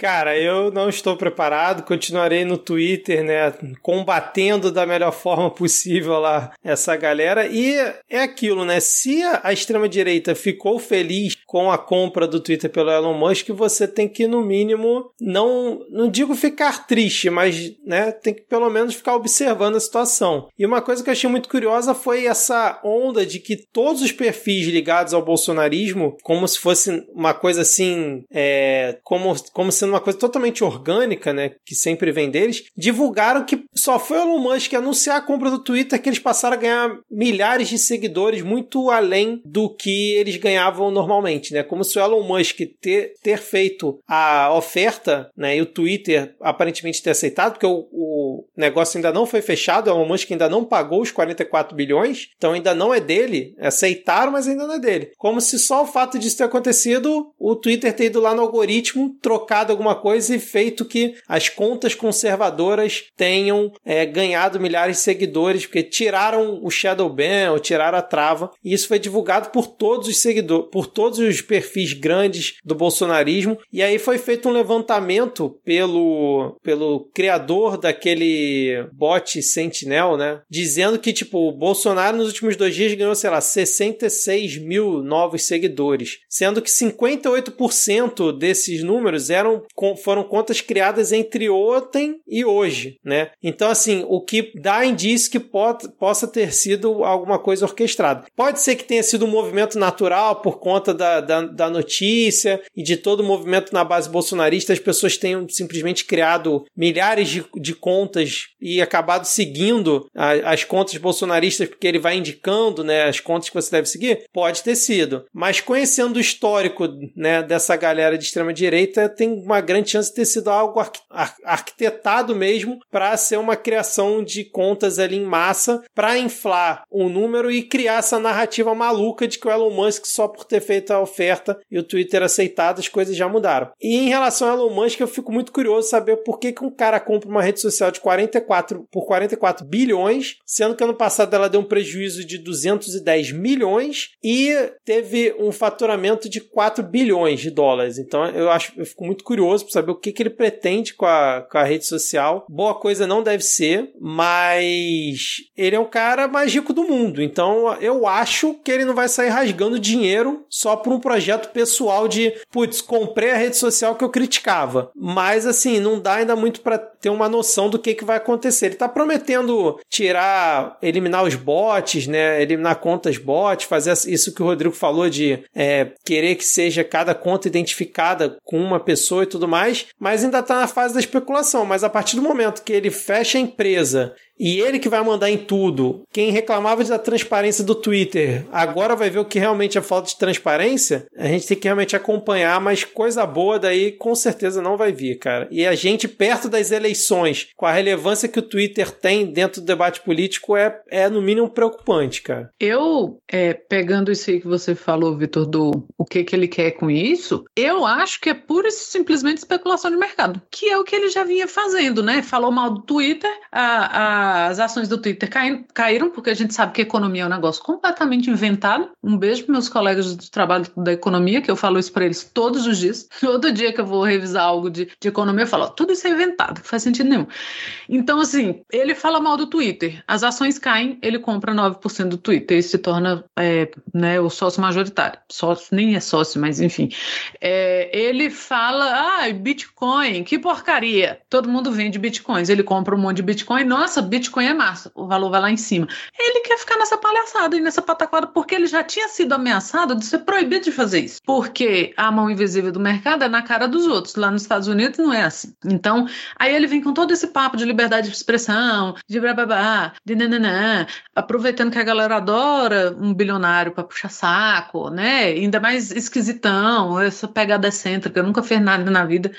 Cara, eu não estou preparado, continuarei no Twitter, né, combatendo da melhor forma possível lá essa galera. E é aquilo, né? Se a extrema-direita ficou feliz com a compra do Twitter pelo Elon Musk, você tem que, no mínimo, não, não digo ficar triste, mas né, tem que pelo menos ficar observando a situação. E uma coisa que eu achei muito curiosa foi essa onda de que todos os perfis ligados ao bolsonarismo, como se fosse uma coisa assim, é, como, como sendo uma coisa totalmente orgânica, né, que sempre vem deles, divulgaram que só foi o Elon Musk anunciar a compra do Twitter que eles passaram a ganhar milhares de seguidores, muito além do que eles ganhavam normalmente, né, como se o Elon Musk ter, ter feito a oferta, né, e o Twitter aparentemente ter aceitado, porque o, o negócio ainda não foi fechado, o Elon Musk ainda não pagou os 44 bilhões, então ainda não é dele, aceitaram, mas ainda não é dele. Como se só o fato disso ter acontecido, o Twitter ter ido lá no algoritmo, trocado alguma coisa e feito que as contas conservadoras tenham é, ganhado milhares de seguidores, porque tiraram o Shadow Ban ou tiraram a trava, e isso foi divulgado por todos os seguidores, por todos os perfis grandes do bolsonarismo, e aí foi feito um levantamento pelo, pelo criador daquele bot Sentinel, né, dizendo que, tipo, o Bolsonaro nos últimos dois dias ganhou, sei lá, 66 mil novos seguidores, sendo que 58% desses números eram foram contas criadas entre ontem e hoje, né? Então, assim, o que dá indício que pode, possa ter sido alguma coisa orquestrada. Pode ser que tenha sido um movimento natural por conta da, da, da notícia e de todo o movimento na base bolsonarista, as pessoas tenham simplesmente criado milhares de, de contas e acabado seguindo a, as contas bolsonaristas porque ele vai indicando, né, as contas que você deve seguir. Pode ter sido. Mas conhecendo o histórico, né, dessa galera de extrema direita, tem uma grande chance de ter sido algo arquitetado mesmo para ser uma criação de contas ali em massa para inflar o número e criar essa narrativa maluca de que o Elon Musk só por ter feito a oferta e o Twitter aceitado as coisas já mudaram. E em relação ao Elon Musk, eu fico muito curioso saber por que, que um cara compra uma rede social de 44 por 44 bilhões, sendo que ano passado ela deu um prejuízo de 210 milhões e teve um faturamento de 4 bilhões de dólares. Então eu acho eu fico muito curioso para saber o que, que ele pretende com a, com a rede social. Boa coisa não deve ser, mas ele é o cara mais rico do mundo. Então eu acho que ele não vai sair rasgando dinheiro só por um projeto pessoal de, putz, comprei a rede social que eu criticava. Mas assim, não dá ainda muito para ter uma noção do que, que vai acontecer. Ele tá prometendo tirar, eliminar os bots, né? Eliminar contas bots, fazer isso que o Rodrigo falou de é, querer que seja cada conta identificada com uma pessoa e tudo mais, mas ainda está na fase da especulação. Mas a partir do momento que ele fecha a empresa e ele que vai mandar em tudo. Quem reclamava da transparência do Twitter agora vai ver o que realmente é falta de transparência. A gente tem que realmente acompanhar, mas coisa boa daí com certeza não vai vir, cara. E a gente, perto das eleições, com a relevância que o Twitter tem dentro do debate político, é, é no mínimo preocupante, cara. Eu, é, pegando isso aí que você falou, Vitor, do o que, que ele quer com isso, eu acho que é pura e simplesmente especulação de mercado, que é o que ele já vinha fazendo, né? Falou mal do Twitter, a, a as ações do Twitter caíram, caíram, porque a gente sabe que economia é um negócio completamente inventado. Um beijo para meus colegas do trabalho da economia, que eu falo isso para eles todos os dias. Todo dia que eu vou revisar algo de, de economia, eu falo, tudo isso é inventado, não faz sentido nenhum. Então, assim, ele fala mal do Twitter, as ações caem, ele compra 9% do Twitter e se torna é, né, o sócio majoritário. Sócio, nem é sócio, mas enfim. É, ele fala, ah, Bitcoin, que porcaria. Todo mundo vende Bitcoins. Ele compra um monte de Bitcoin, nossa, Bitcoin é massa, o valor vai lá em cima. Ele quer ficar nessa palhaçada e nessa pataquada porque ele já tinha sido ameaçado de ser proibido de fazer isso. Porque a mão invisível do mercado é na cara dos outros. Lá nos Estados Unidos não é assim. Então, aí ele vem com todo esse papo de liberdade de expressão, de blá, de nananã, aproveitando que a galera adora um bilionário para puxar saco, né? Ainda mais esquisitão, essa pegada excêntrica, nunca fez nada na vida.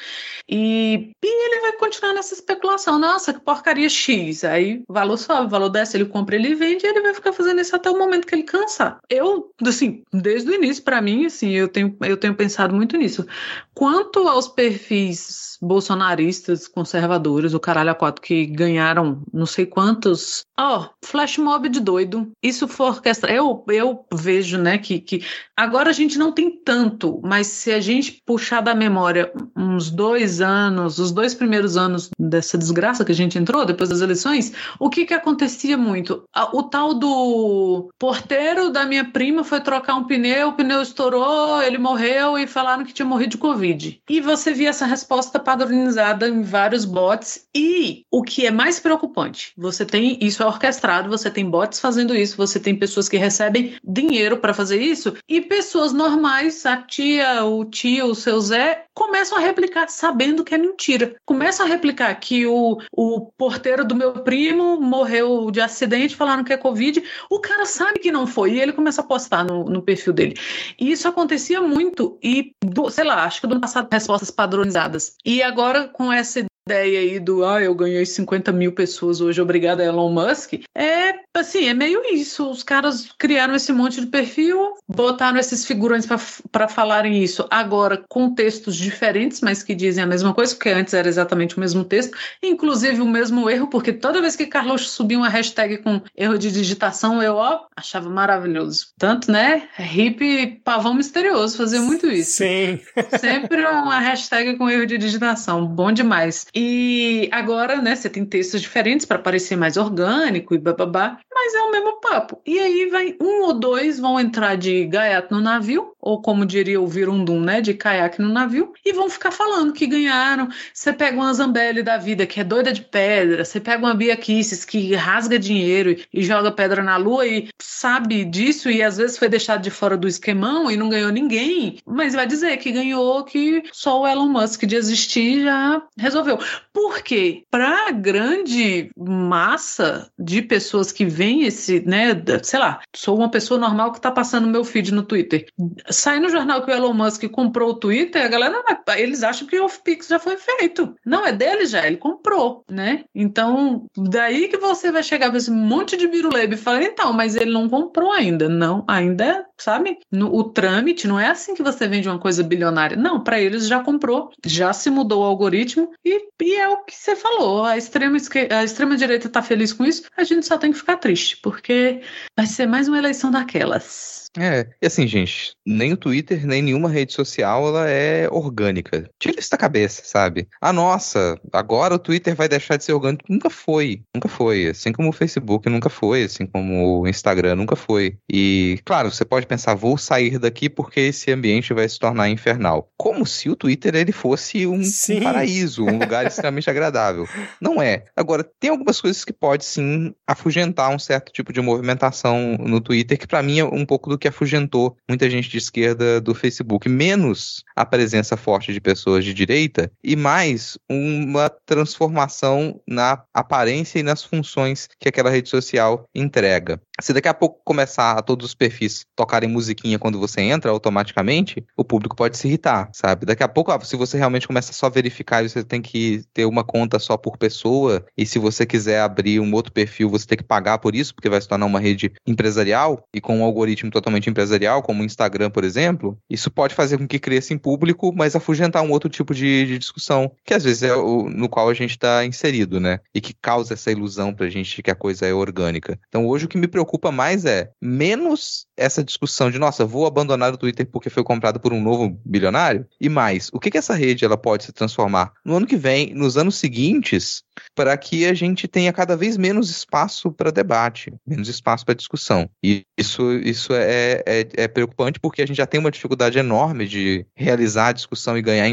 E, e ele vai continuar nessa especulação. Nossa, que porcaria X. Aí aí valor sobe, valor desce, ele compra, ele vende, e ele vai ficar fazendo isso até o momento que ele cansar. Eu, assim, desde o início, para mim, assim, eu tenho, eu tenho pensado muito nisso. Quanto aos perfis bolsonaristas, conservadores, o caralho a quatro que ganharam não sei quantos. Ó, oh, flash mob de doido. Isso for orquestra. Eu, eu vejo, né, que, que agora a gente não tem tanto, mas se a gente puxar da memória uns dois anos, os dois primeiros anos dessa desgraça que a gente entrou, depois das eleições, o que que acontecia muito? O tal do porteiro da minha prima foi trocar um pneu, o pneu estourou, ele morreu e falaram que tinha morrido de Covid. E você via essa resposta padronizada em vários bots. E o que é mais preocupante, você tem isso é orquestrado, você tem bots fazendo isso, você tem pessoas que recebem dinheiro para fazer isso e pessoas normais, a tia, o tio, o seu Zé, começam a replicar sabendo que é mentira. Começam a replicar que o, o porteiro do meu primo morreu de acidente, falaram que é Covid. O cara sabe que não foi e ele começa a postar no, no perfil dele. E isso acontecia muito e, do, sei lá, acho que do passado, respostas padronizadas. E agora, com essa ideia aí do ah, eu ganhei 50 mil pessoas hoje, obrigada Elon Musk, é assim, é meio isso. Os caras criaram esse monte de perfil, botaram esses figurantes para falarem isso agora com textos diferentes, mas que dizem a mesma coisa, porque antes era exatamente o mesmo texto, inclusive o mesmo erro, porque toda vez que Carlos subia uma hashtag com erro de digitação, eu ó, achava maravilhoso. Tanto, né? Hip pavão misterioso fazia muito isso. Sim. Sempre uma hashtag com erro de digitação, bom demais. E agora, né, você tem textos diferentes para parecer mais orgânico e bababá, mas é o mesmo papo. E aí vai um ou dois vão entrar de gaiato no navio, ou como diria o Virundum, né, de caiaque no navio, e vão ficar falando que ganharam. Você pega uma Zambelli da vida que é doida de pedra, você pega uma Bia Kisses que rasga dinheiro e joga pedra na lua e sabe disso e às vezes foi deixado de fora do esquemão e não ganhou ninguém, mas vai dizer que ganhou que só o Elon Musk de existir já resolveu. Por quê? Para a grande massa de pessoas que veem esse, né, sei lá, sou uma pessoa normal que está passando meu feed no Twitter. Sai no jornal que o Elon Musk comprou o Twitter, a galera eles acham que o off-pix já foi feito. Não é dele já, ele comprou, né? Então, daí que você vai chegar com esse monte de birulebe e falar, então, mas ele não comprou ainda. Não, ainda, sabe? No, o trâmite não é assim que você vende uma coisa bilionária. Não, para eles já comprou, já se mudou o algoritmo e e é o que você falou, a extrema, a extrema direita está feliz com isso, a gente só tem que ficar triste, porque vai ser mais uma eleição daquelas. É, e assim, gente, nem o Twitter, nem nenhuma rede social, ela é orgânica. Tira isso da cabeça, sabe? Ah, nossa, agora o Twitter vai deixar de ser orgânico. Nunca foi, nunca foi. Assim como o Facebook nunca foi, assim como o Instagram nunca foi. E, claro, você pode pensar, vou sair daqui porque esse ambiente vai se tornar infernal. Como se o Twitter ele fosse um, um paraíso, um lugar extremamente agradável. Não é. Agora, tem algumas coisas que pode sim afugentar um certo tipo de movimentação no Twitter, que para mim é um pouco do que afugentou muita gente de esquerda do Facebook. Menos a presença forte de pessoas de direita e mais uma transformação na aparência e nas funções que aquela rede social entrega. Se daqui a pouco começar todos os perfis tocarem musiquinha quando você entra automaticamente, o público pode se irritar, sabe? Daqui a pouco, ah, se você realmente começa só a verificar, você tem que ter uma conta só por pessoa, e se você quiser abrir um outro perfil, você tem que pagar por isso, porque vai se tornar uma rede empresarial e com um algoritmo totalmente totalmente empresarial, como o Instagram, por exemplo, isso pode fazer com que cresça em público, mas afugentar um outro tipo de, de discussão, que às vezes é o no qual a gente está inserido, né? E que causa essa ilusão pra gente de que a coisa é orgânica. Então hoje o que me preocupa mais é menos essa discussão de, nossa, vou abandonar o Twitter porque foi comprado por um novo bilionário, e mais, o que, que essa rede ela pode se transformar no ano que vem, nos anos seguintes, para que a gente tenha cada vez menos espaço para debate, menos espaço para discussão. E isso, isso é, é, é, preocupante porque a gente já tem uma dificuldade enorme de realizar a discussão e ganhar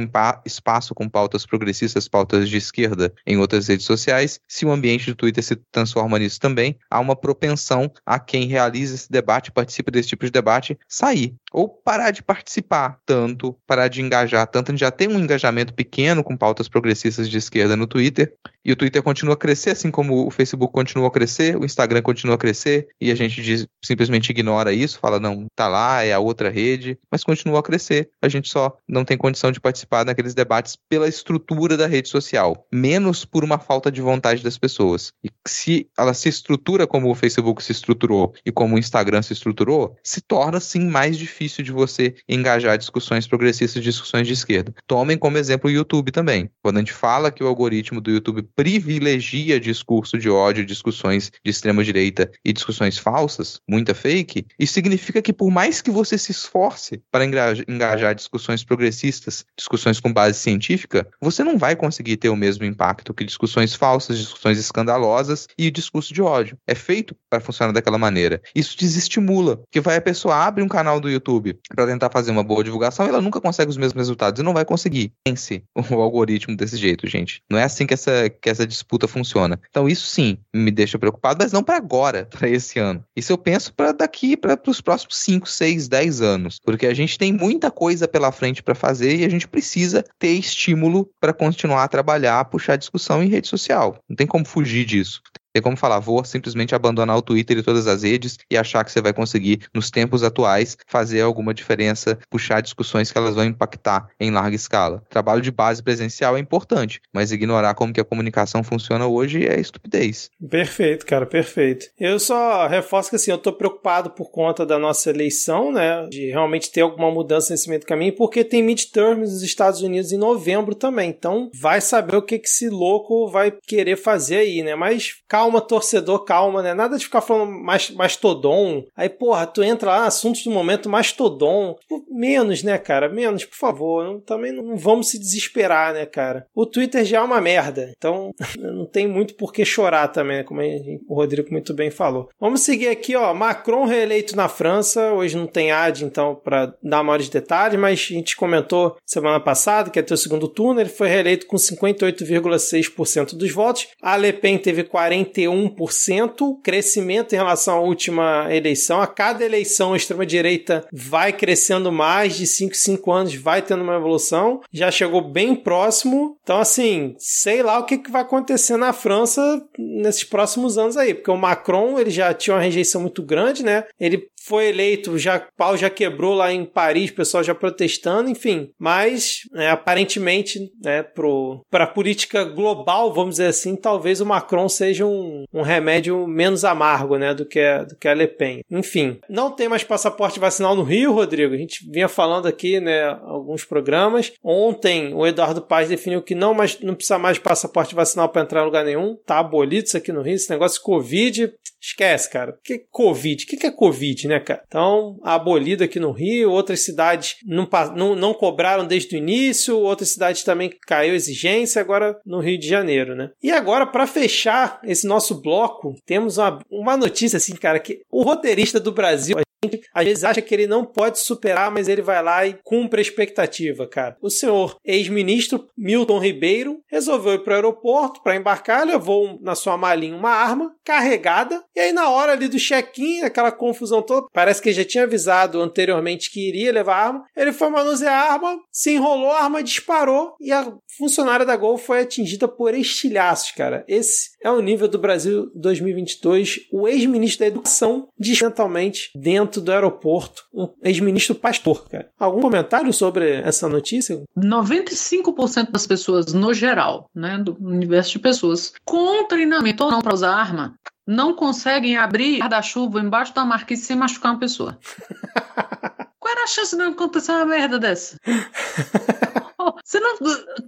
espaço com pautas progressistas, pautas de esquerda em outras redes sociais. Se o ambiente do Twitter se transforma nisso também, há uma propensão a quem realiza esse debate, participa desse tipo de debate, sair ou parar de participar tanto, parar de engajar tanto. A gente já tem um engajamento pequeno com pautas progressistas de esquerda no Twitter e o Twitter continua a crescer, assim como o Facebook continua a crescer, o Instagram continua a crescer, e a gente diz, simplesmente ignora isso, fala, não, tá lá, é a outra rede, mas continua a crescer. A gente só não tem condição de participar naqueles debates pela estrutura da rede social, menos por uma falta de vontade das pessoas. E se ela se estrutura como o Facebook se estruturou e como o Instagram se estruturou, se torna sim mais difícil de você engajar discussões progressistas, discussões de esquerda. Tomem como exemplo o YouTube também. Quando a gente fala que o algoritmo do YouTube privilegia discurso de ódio, discussões de extrema direita e discussões falsas, muita fake, isso significa que por mais que você se esforce para engajar discussões progressistas, discussões com base científica, você não vai conseguir ter o mesmo impacto que discussões falsas, discussões escandalosas e discurso de ódio. É feito para funcionar daquela maneira. Isso desestimula, que vai a pessoa abre um canal do YouTube para tentar fazer uma boa divulgação, e ela nunca consegue os mesmos resultados e não vai conseguir. Pense o algoritmo desse jeito, gente. Não é assim que essa, que essa disputa funciona. Então isso sim me deixa preocupado, mas não para agora, para esse ano. Isso eu penso para daqui para os próximos 5, 6, 10 anos, porque a gente tem muita coisa pela frente para fazer e a gente precisa ter estímulo para continuar a trabalhar, puxar discussão em rede social. Não tem como fugir disso. Tem como falar, vou simplesmente abandonar o Twitter e todas as redes e achar que você vai conseguir, nos tempos atuais, fazer alguma diferença, puxar discussões que elas vão impactar em larga escala. Trabalho de base presencial é importante, mas ignorar como que a comunicação funciona hoje é estupidez. Perfeito, cara, perfeito. Eu só reforço que assim, eu tô preocupado por conta da nossa eleição, né, de realmente ter alguma mudança nesse meio do caminho, porque tem midterms nos Estados Unidos em novembro também. Então, vai saber o que que esse louco vai querer fazer aí, né? Mas torcedor, calma, né? Nada de ficar falando mais mastodon. Aí, porra, tu entra lá, assuntos do momento, mastodon. Tipo, menos, né, cara? Menos, por favor. Não, também não vamos se desesperar, né, cara? O Twitter já é uma merda. Então, não tem muito por que chorar também, né? como o Rodrigo muito bem falou. Vamos seguir aqui, ó. Macron reeleito na França. Hoje não tem ad, então, para dar maiores detalhes, mas a gente comentou semana passada que ia ter o segundo turno. Ele foi reeleito com 58,6% dos votos. A Le Pen teve 40 41%, crescimento em relação à última eleição. A cada eleição, a extrema-direita vai crescendo mais, de 5 em 5 anos vai tendo uma evolução. Já chegou bem próximo. Então, assim, sei lá o que, que vai acontecer na França nesses próximos anos aí, porque o Macron ele já tinha uma rejeição muito grande, né? Ele foi eleito, já pau já quebrou lá em Paris, o pessoal já protestando, enfim. Mas, né, aparentemente, né, para a política global, vamos dizer assim, talvez o Macron seja um, um remédio menos amargo, né, do que, a, do que a Le Pen. Enfim, não tem mais passaporte vacinal no Rio, Rodrigo. A gente vinha falando aqui, né, alguns programas. Ontem, o Eduardo Paz definiu que não, mais, não precisa mais de passaporte vacinal para entrar em lugar nenhum. Tá abolido isso aqui no Rio, esse negócio de Covid. Esquece, cara. Que Covid? O que é Covid, né, cara? Então, abolido aqui no Rio, outras cidades não, não, não cobraram desde o início, outras cidades também caiu exigência, agora no Rio de Janeiro, né? E agora, para fechar esse nosso bloco, temos uma, uma notícia assim, cara, que o roteirista do Brasil, às vezes acha que ele não pode superar, mas ele vai lá e cumpre a expectativa, cara. O senhor ex-ministro Milton Ribeiro resolveu ir para o aeroporto para embarcar, levou na sua malinha uma arma carregada, e aí na hora ali do check-in, aquela confusão toda, parece que já tinha avisado anteriormente que iria levar a arma, ele foi manusear a arma, se enrolou, a arma disparou e a funcionária da Gol foi atingida por estilhaços, cara. Esse é o nível do Brasil 2022. O ex-ministro da Educação diz mentalmente dentro do aeroporto, um ex-ministro pastor, cara. Algum comentário sobre essa notícia? 95% das pessoas, no geral, né, do universo de pessoas, com treinamento ou não para usar arma, não conseguem abrir guarda-chuva embaixo da marquise sem machucar uma pessoa. Qual era a chance de não acontecer uma merda dessa? Você não,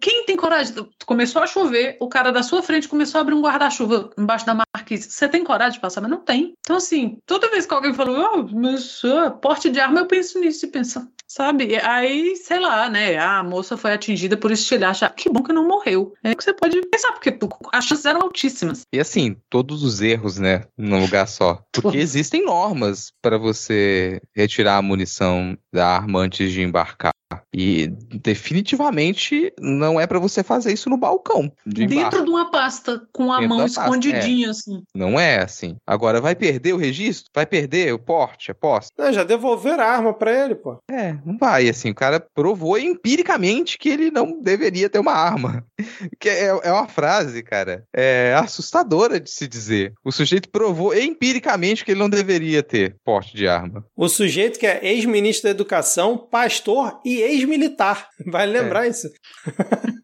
quem tem coragem? Começou a chover, o cara da sua frente começou a abrir um guarda-chuva embaixo da marquise. Você tem coragem de passar? Mas não tem. Então, assim, toda vez que alguém falou, oh, mas uh, porte de arma, eu penso nisso e penso, sabe? Aí, sei lá, né? A moça foi atingida por estilhaço. Que bom que não morreu. É que você pode pensar, porque as chances eram altíssimas. E assim, todos os erros, né? Num lugar só. Porque existem normas para você retirar a munição da arma antes de embarcar. E definitivamente não é para você fazer isso no balcão. De Dentro bar. de uma pasta, com a Dentro mão escondidinha, é. assim. Não é assim. Agora, vai perder o registro? Vai perder o porte, a posse? Não, já devolveram a arma para ele, pô. É, não vai. Assim, o cara provou empiricamente que ele não deveria ter uma arma. Que é, é uma frase, cara, é assustadora de se dizer. O sujeito provou empiricamente que ele não deveria ter porte de arma. O sujeito que é ex-ministro da Educação, pastor e ex-militar. Vai lembrar é. isso.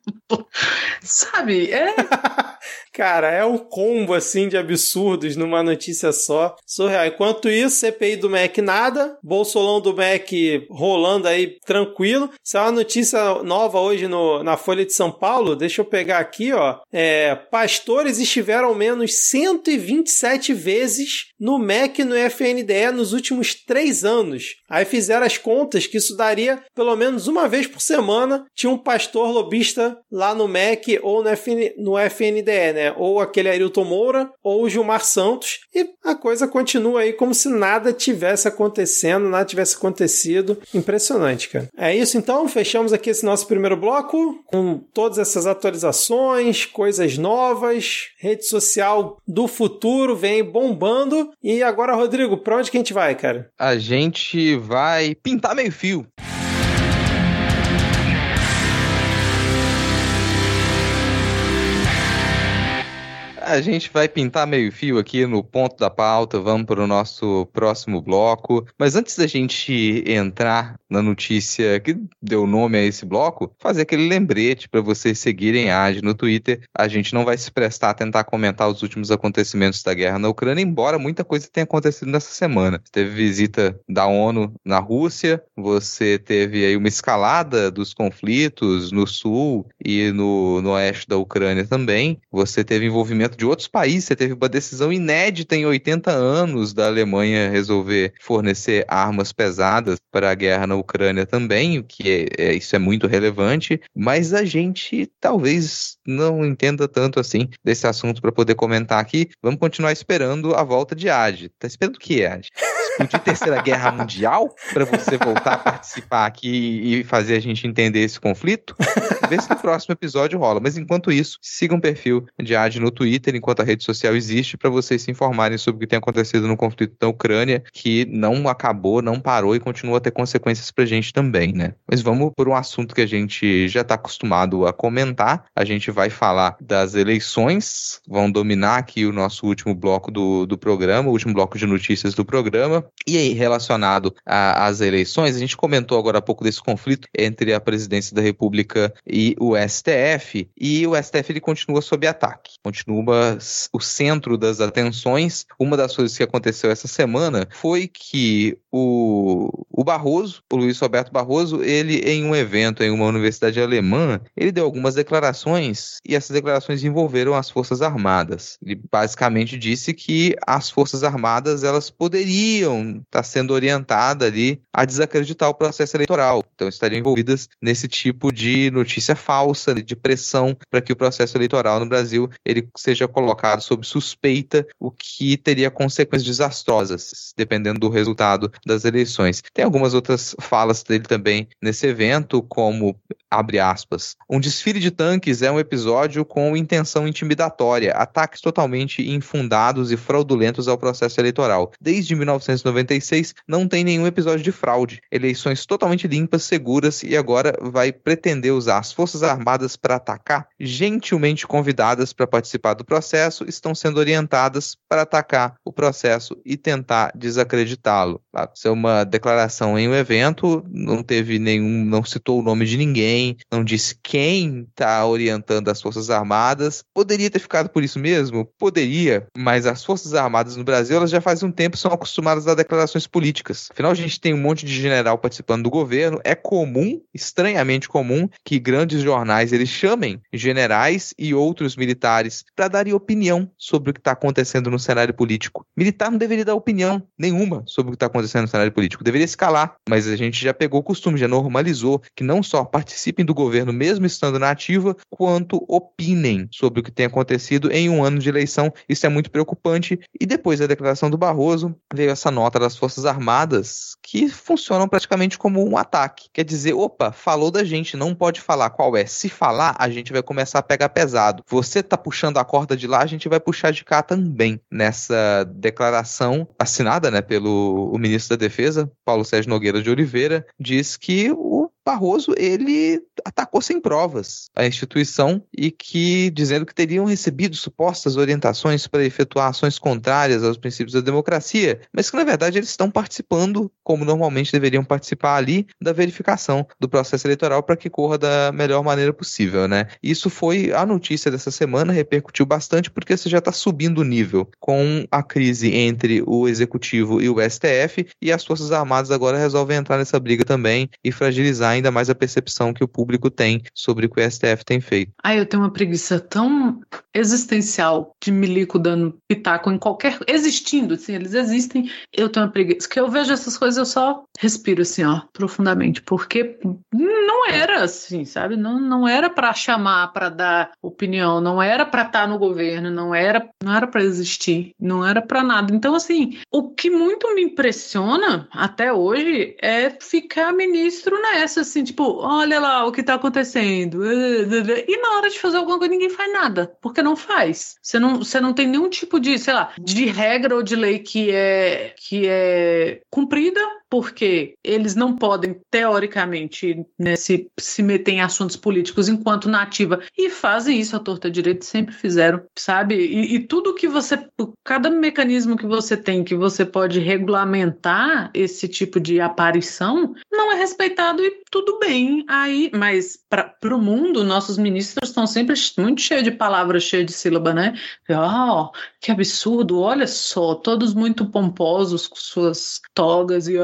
Sabe, é. Cara, é um combo assim de absurdos numa notícia só. Surreal. Enquanto isso, CPI do MEC nada, Bolsolão do MEC rolando aí tranquilo. Isso é uma notícia nova hoje no, na Folha de São Paulo. Deixa eu pegar aqui, ó. É, pastores estiveram menos 127 vezes no MEC e no FNDE nos últimos três anos. Aí fizeram as contas que isso daria pelo menos uma vez por semana. Tinha um pastor lobista lá no MEC ou no, FN, no FNDE, né? Ou aquele Ailton Moura ou o Gilmar Santos. E a coisa continua aí como se nada tivesse acontecendo, nada tivesse acontecido. Impressionante, cara. É isso então, fechamos aqui esse nosso primeiro bloco com todas essas atualizações, coisas novas, rede social do futuro vem bombando. E agora, Rodrigo, pra onde que a gente vai, cara? A gente vai pintar meio fio. A gente vai pintar meio fio aqui no ponto da pauta, vamos para o nosso próximo bloco. Mas antes da gente entrar na notícia que deu nome a esse bloco, fazer aquele lembrete para vocês seguirem a AGE no Twitter. A gente não vai se prestar a tentar comentar os últimos acontecimentos da guerra na Ucrânia, embora muita coisa tenha acontecido nessa semana. Teve visita da ONU na Rússia, você teve aí uma escalada dos conflitos no sul e no, no oeste da Ucrânia também. Você teve envolvimento de outros países. Você teve uma decisão inédita em 80 anos da Alemanha resolver fornecer armas pesadas para a guerra na Ucrânia também, o que é, é, isso é muito relevante, mas a gente talvez não entenda tanto assim desse assunto para poder comentar aqui. Vamos continuar esperando a volta de Ade. Tá esperando o que, Ade? Explodir Terceira Guerra Mundial para você voltar a participar aqui e fazer a gente entender esse conflito? Vê se no próximo episódio rola. Mas enquanto isso, siga um perfil de Ade no Twitter Twitter, enquanto a rede social existe, para vocês se informarem sobre o que tem acontecido no conflito da Ucrânia, que não acabou, não parou e continua a ter consequências para a gente também, né? Mas vamos por um assunto que a gente já está acostumado a comentar. A gente vai falar das eleições, vão dominar aqui o nosso último bloco do, do programa, o último bloco de notícias do programa. E aí, relacionado às eleições, a gente comentou agora há pouco desse conflito entre a presidência da República e o STF, e o STF ele continua sob ataque, continua o centro das atenções. Uma das coisas que aconteceu essa semana foi que o, o Barroso, o Luiz Roberto Barroso, ele em um evento em uma universidade alemã, ele deu algumas declarações e essas declarações envolveram as Forças Armadas. Ele basicamente disse que as Forças Armadas elas poderiam estar sendo orientadas ali a desacreditar o processo eleitoral. Então estariam envolvidas nesse tipo de notícia falsa, de pressão para que o processo eleitoral no Brasil ele seja colocado sob suspeita, o que teria consequências desastrosas, dependendo do resultado das eleições. Tem algumas outras falas dele também nesse evento, como abre aspas. Um desfile de tanques é um episódio com intenção intimidatória, ataques totalmente infundados e fraudulentos ao processo eleitoral. Desde 1996 não tem nenhum episódio de fraude. Eleições totalmente limpas, seguras e agora vai pretender usar as Forças Armadas para atacar. Gentilmente convidadas para participar do processo, estão sendo orientadas para atacar o processo e tentar desacreditá-lo. Isso é uma declaração em um evento, não teve nenhum, não citou o nome de ninguém não disse quem está orientando as Forças Armadas. Poderia ter ficado por isso mesmo? Poderia, mas as Forças Armadas no Brasil, elas já faz um tempo são acostumadas a declarações políticas. Afinal, a gente tem um monte de general participando do governo. É comum, estranhamente comum, que grandes jornais eles chamem generais e outros militares para darem opinião sobre o que está acontecendo no cenário político. Militar não deveria dar opinião nenhuma sobre o que está acontecendo no cenário político. Deveria escalar, mas a gente já pegou o costume, já normalizou que não só participem do governo mesmo estando na ativa, quanto opinem sobre o que tem acontecido em um ano de eleição. Isso é muito preocupante. E depois da declaração do Barroso, veio essa nota das Forças Armadas que funcionam praticamente como um ataque. Quer dizer, opa, falou da gente, não pode falar qual é. Se falar, a gente vai começar a pegar pesado. Você tá puxando a corda de lá, a gente vai puxar de cá também. Nessa declaração assinada, né, pelo o ministro da Defesa, Paulo Sérgio Nogueira de Oliveira, diz que o Barroso ele atacou sem provas a instituição e que dizendo que teriam recebido supostas orientações para efetuar ações contrárias aos princípios da democracia, mas que na verdade eles estão participando, como normalmente deveriam participar ali, da verificação do processo eleitoral para que corra da melhor maneira possível, né? Isso foi a notícia dessa semana, repercutiu bastante porque você já está subindo o nível com a crise entre o executivo e o STF e as forças armadas agora resolvem entrar nessa briga também e fragilizar ainda mais a percepção que o público tem sobre o que o STF tem feito. Ah, eu tenho uma preguiça tão existencial de milico dando pitaco em qualquer. existindo, assim, eles existem. Eu tenho uma preguiça. Que eu vejo essas coisas, eu só respiro assim, ó, profundamente. Porque não era assim, sabe? Não, não era para chamar, para dar opinião, não era para estar tá no governo, não era, não era para existir, não era para nada. Então, assim, o que muito me impressiona até hoje é ficar ministro nessa, assim, tipo, olha lá o que tá acontecendo. E na hora de fazer alguma coisa, ninguém faz nada, porque não faz. Você não, você não tem nenhum tipo de, sei lá, de regra ou de lei que é, que é cumprida, porque eles não podem, teoricamente, né, se, se meter em assuntos políticos enquanto nativa, e fazem isso à torta direita, sempre fizeram, sabe? E, e tudo que você, cada mecanismo que você tem que você pode regulamentar esse tipo de aparição, não é respeitado e tudo bem. Aí, mas para o mundo, nossos ministros estão sempre muito cheios de palavras, cheios de sílaba, né? Oh, que absurdo, olha só, todos muito pomposos com suas togas e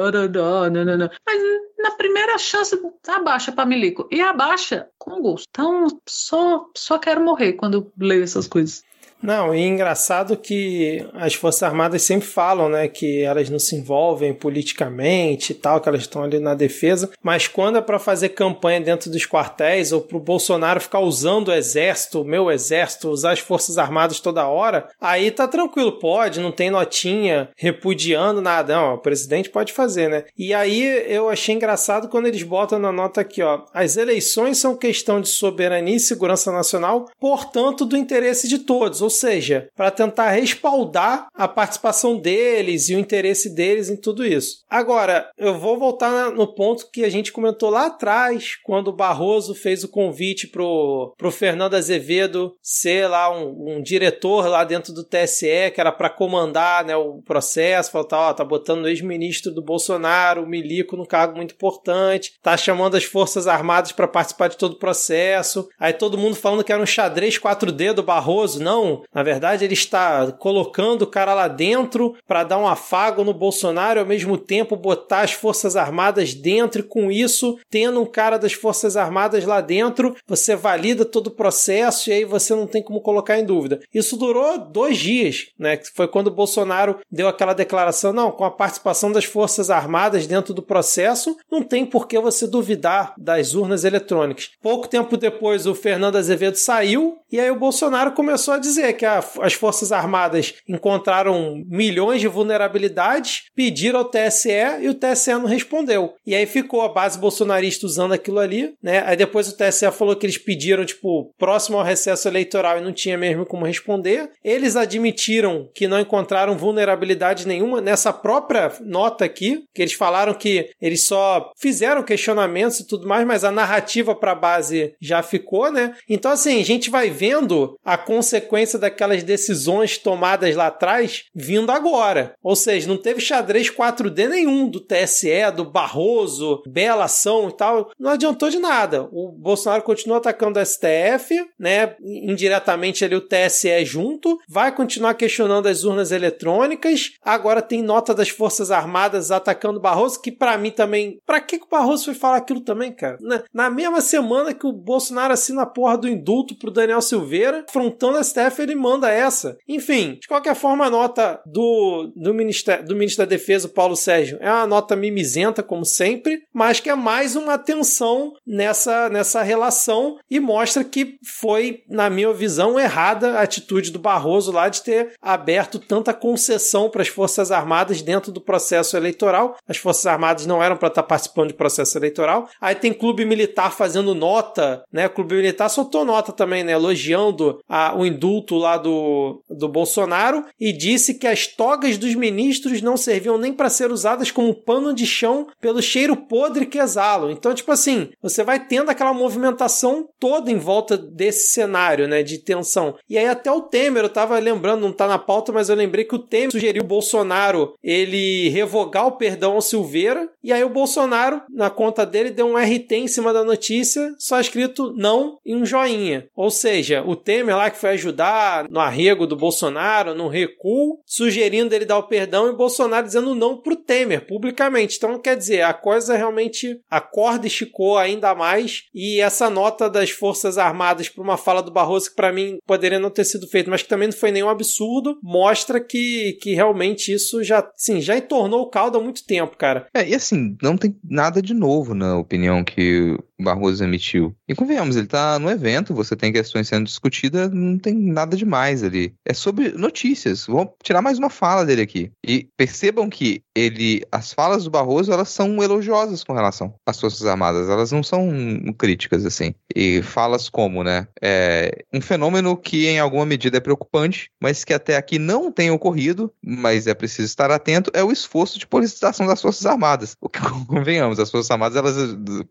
mas na primeira chance abaixa para milico e abaixa com gosto. Então só só quero morrer quando leio essas coisas. Não, e engraçado que as Forças Armadas sempre falam, né, que elas não se envolvem politicamente e tal, que elas estão ali na defesa, mas quando é para fazer campanha dentro dos quartéis ou pro Bolsonaro ficar usando o exército, o meu exército, usar as Forças Armadas toda hora, aí tá tranquilo, pode, não tem notinha repudiando nada, não, o presidente pode fazer, né? E aí eu achei engraçado quando eles botam na nota aqui, ó, as eleições são questão de soberania e segurança nacional, portanto do interesse de todos, ou seja, para tentar respaldar a participação deles e o interesse deles em tudo isso. Agora, eu vou voltar no ponto que a gente comentou lá atrás, quando o Barroso fez o convite pro, pro Fernando Azevedo ser lá um, um diretor lá dentro do TSE, que era para comandar né, o processo, falou, tá, ó, tá botando o ex-ministro do Bolsonaro, o Milico, num cargo muito importante, tá chamando as Forças Armadas para participar de todo o processo, aí todo mundo falando que era um xadrez 4D do Barroso, não, na verdade, ele está colocando o cara lá dentro para dar um afago no Bolsonaro e ao mesmo tempo botar as Forças Armadas dentro, e com isso, tendo um cara das Forças Armadas lá dentro, você valida todo o processo e aí você não tem como colocar em dúvida. Isso durou dois dias, né? Foi quando o Bolsonaro deu aquela declaração: não, com a participação das Forças Armadas dentro do processo, não tem por que você duvidar das urnas eletrônicas. Pouco tempo depois, o Fernando Azevedo saiu e aí o Bolsonaro começou a dizer que a, as Forças Armadas encontraram milhões de vulnerabilidades, pediram ao TSE e o TSE não respondeu. E aí ficou a base bolsonarista usando aquilo ali, né? Aí depois o TSE falou que eles pediram, tipo, próximo ao recesso eleitoral e não tinha mesmo como responder. Eles admitiram que não encontraram vulnerabilidade nenhuma nessa própria nota aqui, que eles falaram que eles só fizeram questionamentos e tudo mais, mas a narrativa para a base já ficou, né? Então, assim, a gente vai vendo a consequência daquelas decisões tomadas lá atrás vindo agora. Ou seja, não teve xadrez 4D nenhum do TSE, do Barroso, bela ação e tal. Não adiantou de nada. O Bolsonaro continua atacando o STF, né? Indiretamente ali o TSE junto, vai continuar questionando as urnas eletrônicas. Agora tem nota das Forças Armadas atacando o Barroso, que para mim também. Pra que, que o Barroso foi falar aquilo também, cara? Na, na mesma semana que o Bolsonaro assina a porra do indulto pro Daniel Silveira, afrontando o STF, ele manda essa. Enfim, de qualquer forma, a nota do, do, Ministério, do Ministro da Defesa, Paulo Sérgio, é uma nota mimizenta, como sempre, mas que é mais uma atenção nessa, nessa relação e mostra que foi, na minha visão, errada a atitude do Barroso lá de ter aberto tanta concessão para as Forças Armadas dentro do processo eleitoral. As Forças Armadas não eram para estar participando de processo eleitoral. Aí tem clube militar fazendo nota, né? O clube militar soltou nota também, né? Elogiando a, o indulto lá do, do Bolsonaro e disse que as togas dos ministros não serviam nem para ser usadas como pano de chão pelo cheiro podre que exalam. Então, tipo assim, você vai tendo aquela movimentação toda em volta desse cenário, né? De tensão. E aí até o Temer, eu tava lembrando, não tá na pauta, mas eu lembrei que o Temer sugeriu o Bolsonaro ele revogar o perdão ao Silveira, e aí o Bolsonaro, na conta dele, deu um RT em cima da notícia, só escrito não e um joinha. Ou seja, o Temer lá que foi ajudar no arrego do Bolsonaro, no recuo, sugerindo ele dar o perdão, e Bolsonaro dizendo não pro Temer, publicamente. Então, quer dizer, a coisa realmente, a corda esticou ainda mais, e essa nota das Forças Armadas para uma fala do Barroso, que para mim poderia não ter sido feito, mas que também não foi nenhum absurdo, mostra que, que realmente isso já, sim, já entornou o caldo há muito tempo, cara. É, e assim, não tem nada de novo na opinião que Barroso emitiu. E convenhamos, ele tá no evento, você tem questões sendo discutidas, não tem nada demais ali. É sobre notícias. Vou tirar mais uma fala dele aqui. E percebam que ele, as falas do Barroso, elas são elogiosas com relação às Forças Armadas, elas não são críticas, assim. E falas como, né, é um fenômeno que em alguma medida é preocupante, mas que até aqui não tem ocorrido, mas é preciso estar atento, é o esforço de politização das Forças Armadas. O que, convenhamos, as Forças Armadas, elas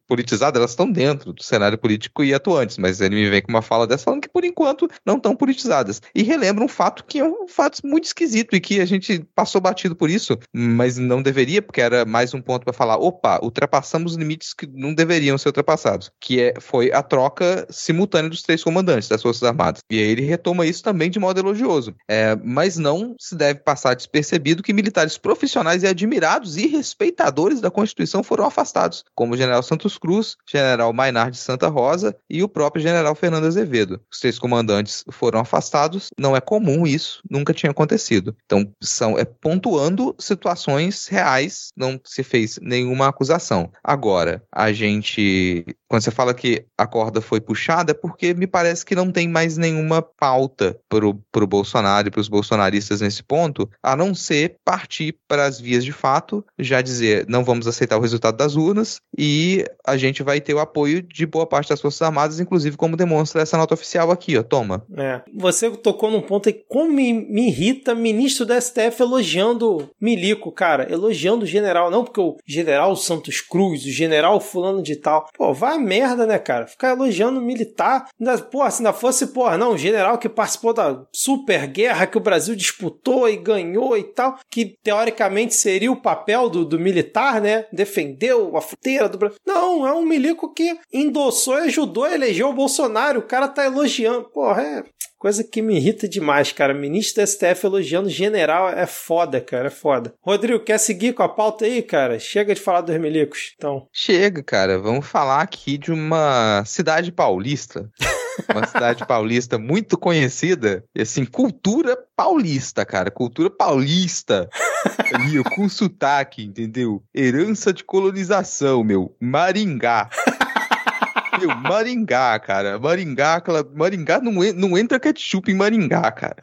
politizadas, elas estão dentro do cenário político e atuantes, mas ele me vem com uma fala dessa falando que por enquanto não estão politizadas. E relembra um fato que é um fato muito esquisito e que a gente passou batido por isso, mas não deveria, porque era mais um ponto para falar, opa, ultrapassamos os limites que não deveriam ser ultrapassados, que é, foi a troca simultânea dos três comandantes das Forças Armadas. E aí ele retoma isso também de modo elogioso. É, mas não se deve passar despercebido que militares profissionais e admirados e respeitadores da Constituição foram afastados, como o general Santos Cruz, general Mainar de Santa Rosa e o próprio general Fernando Azevedo. Os três comandantes foram afastados, não é comum isso, nunca tinha acontecido. Então, são é pontuando situações reais, não se fez nenhuma acusação. Agora, a gente quando você fala que a corda foi puxada, é porque me parece que não tem mais nenhuma pauta pro, pro Bolsonaro e pros bolsonaristas nesse ponto, a não ser partir para as vias de fato, já dizer, não vamos aceitar o resultado das urnas e a gente vai ter o apoio de boa parte das Forças Armadas, inclusive como demonstra essa nota oficial aqui, ó, toma. É, você tocou num ponto aí, como me, me irrita ministro da STF elogiando Milico, cara, elogiando o general, não porque o general Santos Cruz, o general fulano de tal, pô, vai merda, né, cara? Ficar elogiando militar. Pô, se ainda fosse, porra, não, um general que participou da super guerra que o Brasil disputou e ganhou e tal, que teoricamente seria o papel do, do militar, né? Defendeu a fronteira do Brasil. Não, é um milico que endossou e ajudou a eleger o Bolsonaro. O cara tá elogiando. Porra, é. Coisa que me irrita demais, cara. Ministro da STF elogiando general é foda, cara. É foda. Rodrigo, quer seguir com a pauta aí, cara? Chega de falar dos milicos, então. Chega, cara. Vamos falar aqui de uma cidade paulista. uma cidade paulista muito conhecida. E assim, cultura paulista, cara. Cultura paulista. Ali, com sotaque, entendeu? Herança de colonização, meu. Maringá. Maringá, cara. Maringá, aquela... Maringá não, não entra ketchup em Maringá, cara.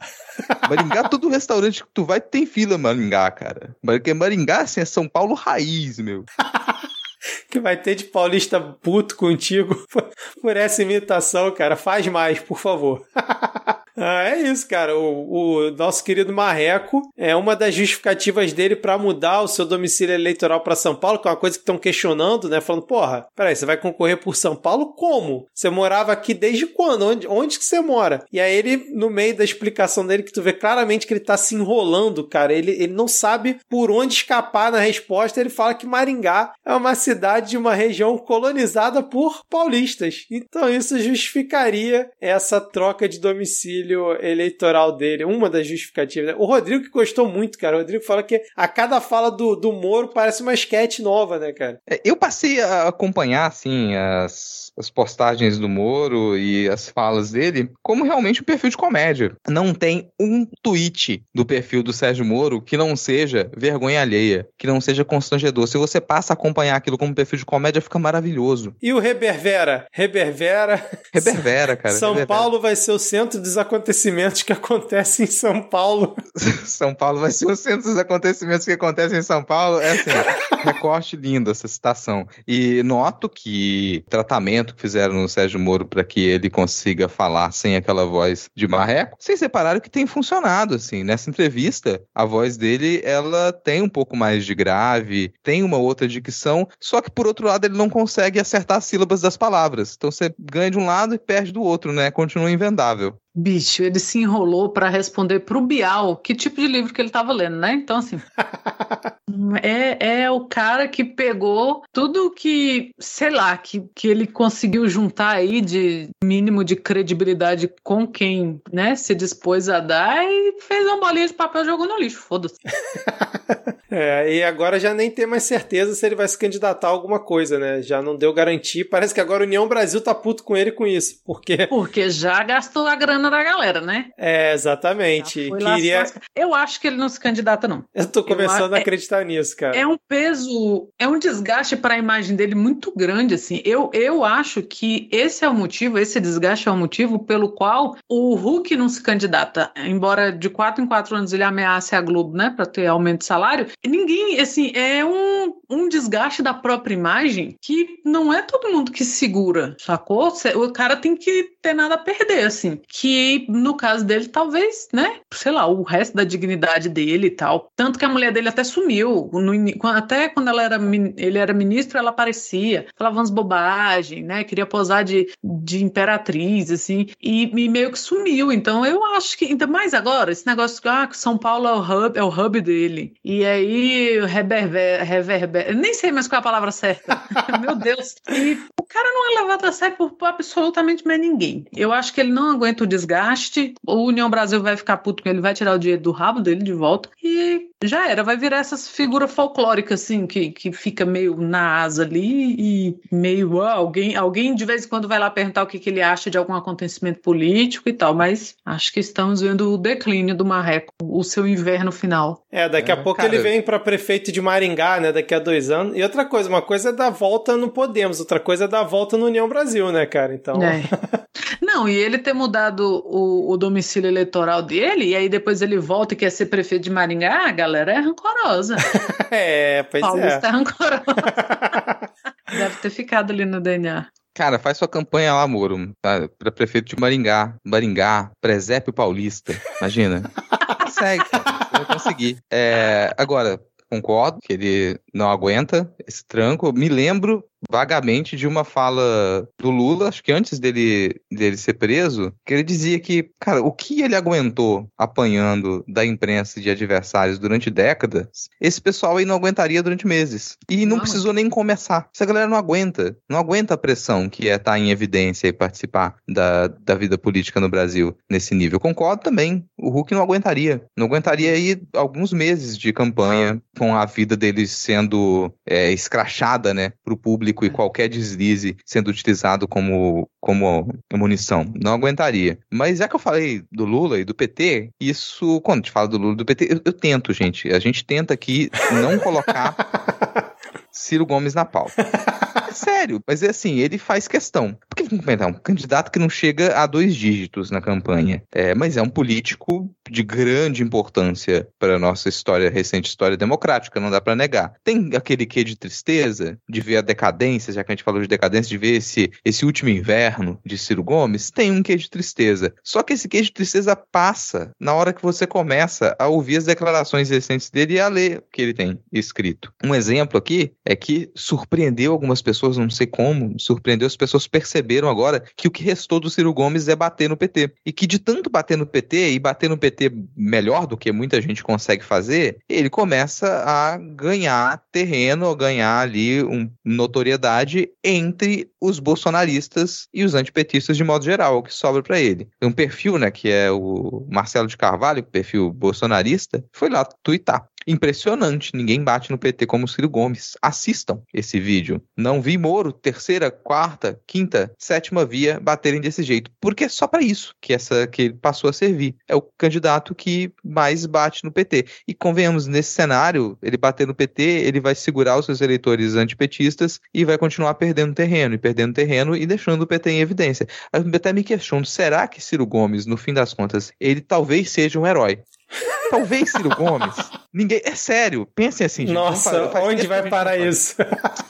Maringá, todo restaurante que tu vai tem fila Maringá, cara. Porque Maringá, assim, é São Paulo raiz, meu. que vai ter de paulista puto contigo por essa imitação, cara. Faz mais, por favor. Ah, é isso, cara. O, o, nosso querido Marreco é uma das justificativas dele para mudar o seu domicílio eleitoral para São Paulo, que é uma coisa que estão questionando, né? Falando, porra, peraí, você vai concorrer por São Paulo como? Você morava aqui desde quando? Onde, onde que você mora? E aí ele, no meio da explicação dele, que tu vê claramente que ele tá se enrolando, cara. Ele, ele não sabe por onde escapar na resposta. Ele fala que Maringá é uma cidade de uma região colonizada por paulistas. Então isso justificaria essa troca de domicílio domicílio eleitoral dele. Uma das justificativas. O Rodrigo que gostou muito, cara. O Rodrigo fala que a cada fala do, do Moro parece uma sketch nova, né, cara? É, eu passei a acompanhar, assim, as, as postagens do Moro e as falas dele como realmente um perfil de comédia. Não tem um tweet do perfil do Sérgio Moro que não seja vergonha alheia, que não seja constrangedor. Se você passa a acompanhar aquilo como perfil de comédia, fica maravilhoso. E o Reberbera? Reberbera. Reberbera, cara. São. Paulo vai ser o centro dos acontecimentos que acontecem em São Paulo. São Paulo vai ser o centro dos acontecimentos que acontecem em São Paulo. É assim, recorte lindo essa citação. E noto que o que fizeram no Sérgio Moro para que ele consiga falar sem aquela voz de marreco, vocês repararam que tem funcionado, assim. Nessa entrevista, a voz dele, ela tem um pouco mais de grave, tem uma outra dicção, só que por outro lado ele não consegue acertar as sílabas das palavras. Então você ganha de um lado e perde do outro, né? Continua invendável. Bicho, ele se enrolou para responder pro Bial que tipo de livro que ele estava lendo, né? Então, assim. é, é o cara que pegou tudo que, sei lá, que, que ele conseguiu juntar aí de mínimo de credibilidade com quem, né, se dispôs a dar e fez uma bolinha de papel e jogou no lixo. Foda-se. é, e agora já nem tem mais certeza se ele vai se candidatar a alguma coisa, né? Já não deu garantia. Parece que agora a União Brasil tá puto com ele com isso. Porque. Porque já gastou a grana da galera, né? É, exatamente. Queria... Eu acho que ele não se candidata, não. Eu tô começando eu, a é acreditar é, nisso, cara. É um peso, é um desgaste para a imagem dele muito grande, assim. Eu, eu acho que esse é o motivo, esse desgaste é o motivo pelo qual o Hulk não se candidata. Embora de quatro em quatro anos ele ameace a Globo, né, para ter aumento de salário, ninguém, assim, é um, um desgaste da própria imagem que não é todo mundo que segura, sacou? O cara tem que ter nada a perder, assim. Que no caso dele, talvez, né? Sei lá, o resto da dignidade dele e tal. Tanto que a mulher dele até sumiu. No, até quando ela era, ele era ministro, ela aparecia, falava umas bobagens, né? Queria posar de, de imperatriz, assim, e, e, meio que sumiu. Então eu acho que, ainda mais agora, esse negócio ah, que São Paulo é o hub, é o hub dele. E aí, reverber, reverber, nem sei mais qual é a palavra certa. Meu Deus. E o cara não é levado a sério por, por absolutamente mais ninguém. Eu acho que ele não aguenta o desgaste. O União Brasil vai ficar puto com ele, vai tirar o dinheiro do rabo dele de volta. E já era, vai virar essas figuras folclóricas, assim, que, que fica meio na asa ali e meio. Ah, alguém, alguém de vez em quando vai lá perguntar o que, que ele acha de algum acontecimento político e tal, mas acho que estamos vendo o declínio do Marreco, o seu inverno final. É, daqui é, a pouco cara... ele vem para prefeito de Maringá, né, daqui a dois anos. E outra coisa, uma coisa é dar volta no Podemos, outra coisa é dar volta no União Brasil, né, cara? Então. É. Não, e ele ter mudado o, o domicílio eleitoral dele, e aí depois ele volta e quer ser prefeito de Maringá, a galera é rancorosa. é, pois Paulista é. é rancorosa. Deve ter ficado ali no DNA. Cara, faz sua campanha lá, Moro, tá? pra prefeito de Maringá, Maringá, Presépio Paulista, imagina. Consegue, vai conseguir. É, agora, concordo que ele não aguenta esse tranco. Me lembro vagamente de uma fala do Lula, acho que antes dele, dele ser preso, que ele dizia que, cara, o que ele aguentou apanhando da imprensa de adversários durante décadas, esse pessoal aí não aguentaria durante meses. E não, não precisou nem começar. Essa galera não aguenta. Não aguenta a pressão que é estar em evidência e participar da, da vida política no Brasil nesse nível. Concordo também. O Hulk não aguentaria. Não aguentaria aí alguns meses de campanha com a vida dele sendo é, escrachada, né, pro público público e é. qualquer deslize sendo utilizado como, como munição. Não aguentaria. Mas já que eu falei do Lula e do PT, isso, quando a gente fala do Lula e do PT, eu, eu tento, gente. A gente tenta aqui não colocar Ciro Gomes na pauta. Sério, mas é assim, ele faz questão. Porque, é um candidato que não chega a dois dígitos na campanha, é, mas é um político de grande importância para a nossa história, recente história democrática, não dá para negar. Tem aquele quê de tristeza, de ver a decadência, já que a gente falou de decadência, de ver esse, esse último inverno de Ciro Gomes, tem um quê de tristeza. Só que esse quê de tristeza passa na hora que você começa a ouvir as declarações recentes dele e a ler o que ele tem escrito. Um exemplo aqui é que surpreendeu algumas pessoas, não sei como, surpreendeu, as pessoas perceberam agora que o que restou do Ciro Gomes é bater no PT. E que de tanto bater no PT e bater no PT melhor do que muita gente consegue fazer, ele começa a ganhar terreno, ganhar ali um, notoriedade entre os bolsonaristas e os antipetistas de modo geral, o que sobra para ele. Um perfil, né, que é o Marcelo de Carvalho, perfil bolsonarista, foi lá twittar Impressionante, ninguém bate no PT como o Ciro Gomes. Assistam esse vídeo. Não vi Moro, terceira, quarta, quinta, sétima via baterem desse jeito. Porque é só para isso que essa que ele passou a servir. É o candidato que mais bate no PT. E convenhamos, nesse cenário, ele bater no PT, ele vai segurar os seus eleitores antipetistas e vai continuar perdendo terreno, e perdendo terreno e deixando o PT em evidência. Eu até me questiono, será que Ciro Gomes, no fim das contas, ele talvez seja um herói? Talvez Ciro Gomes. Ninguém. É sério, pensem assim, gente. Nossa, faz, onde vai parar isso?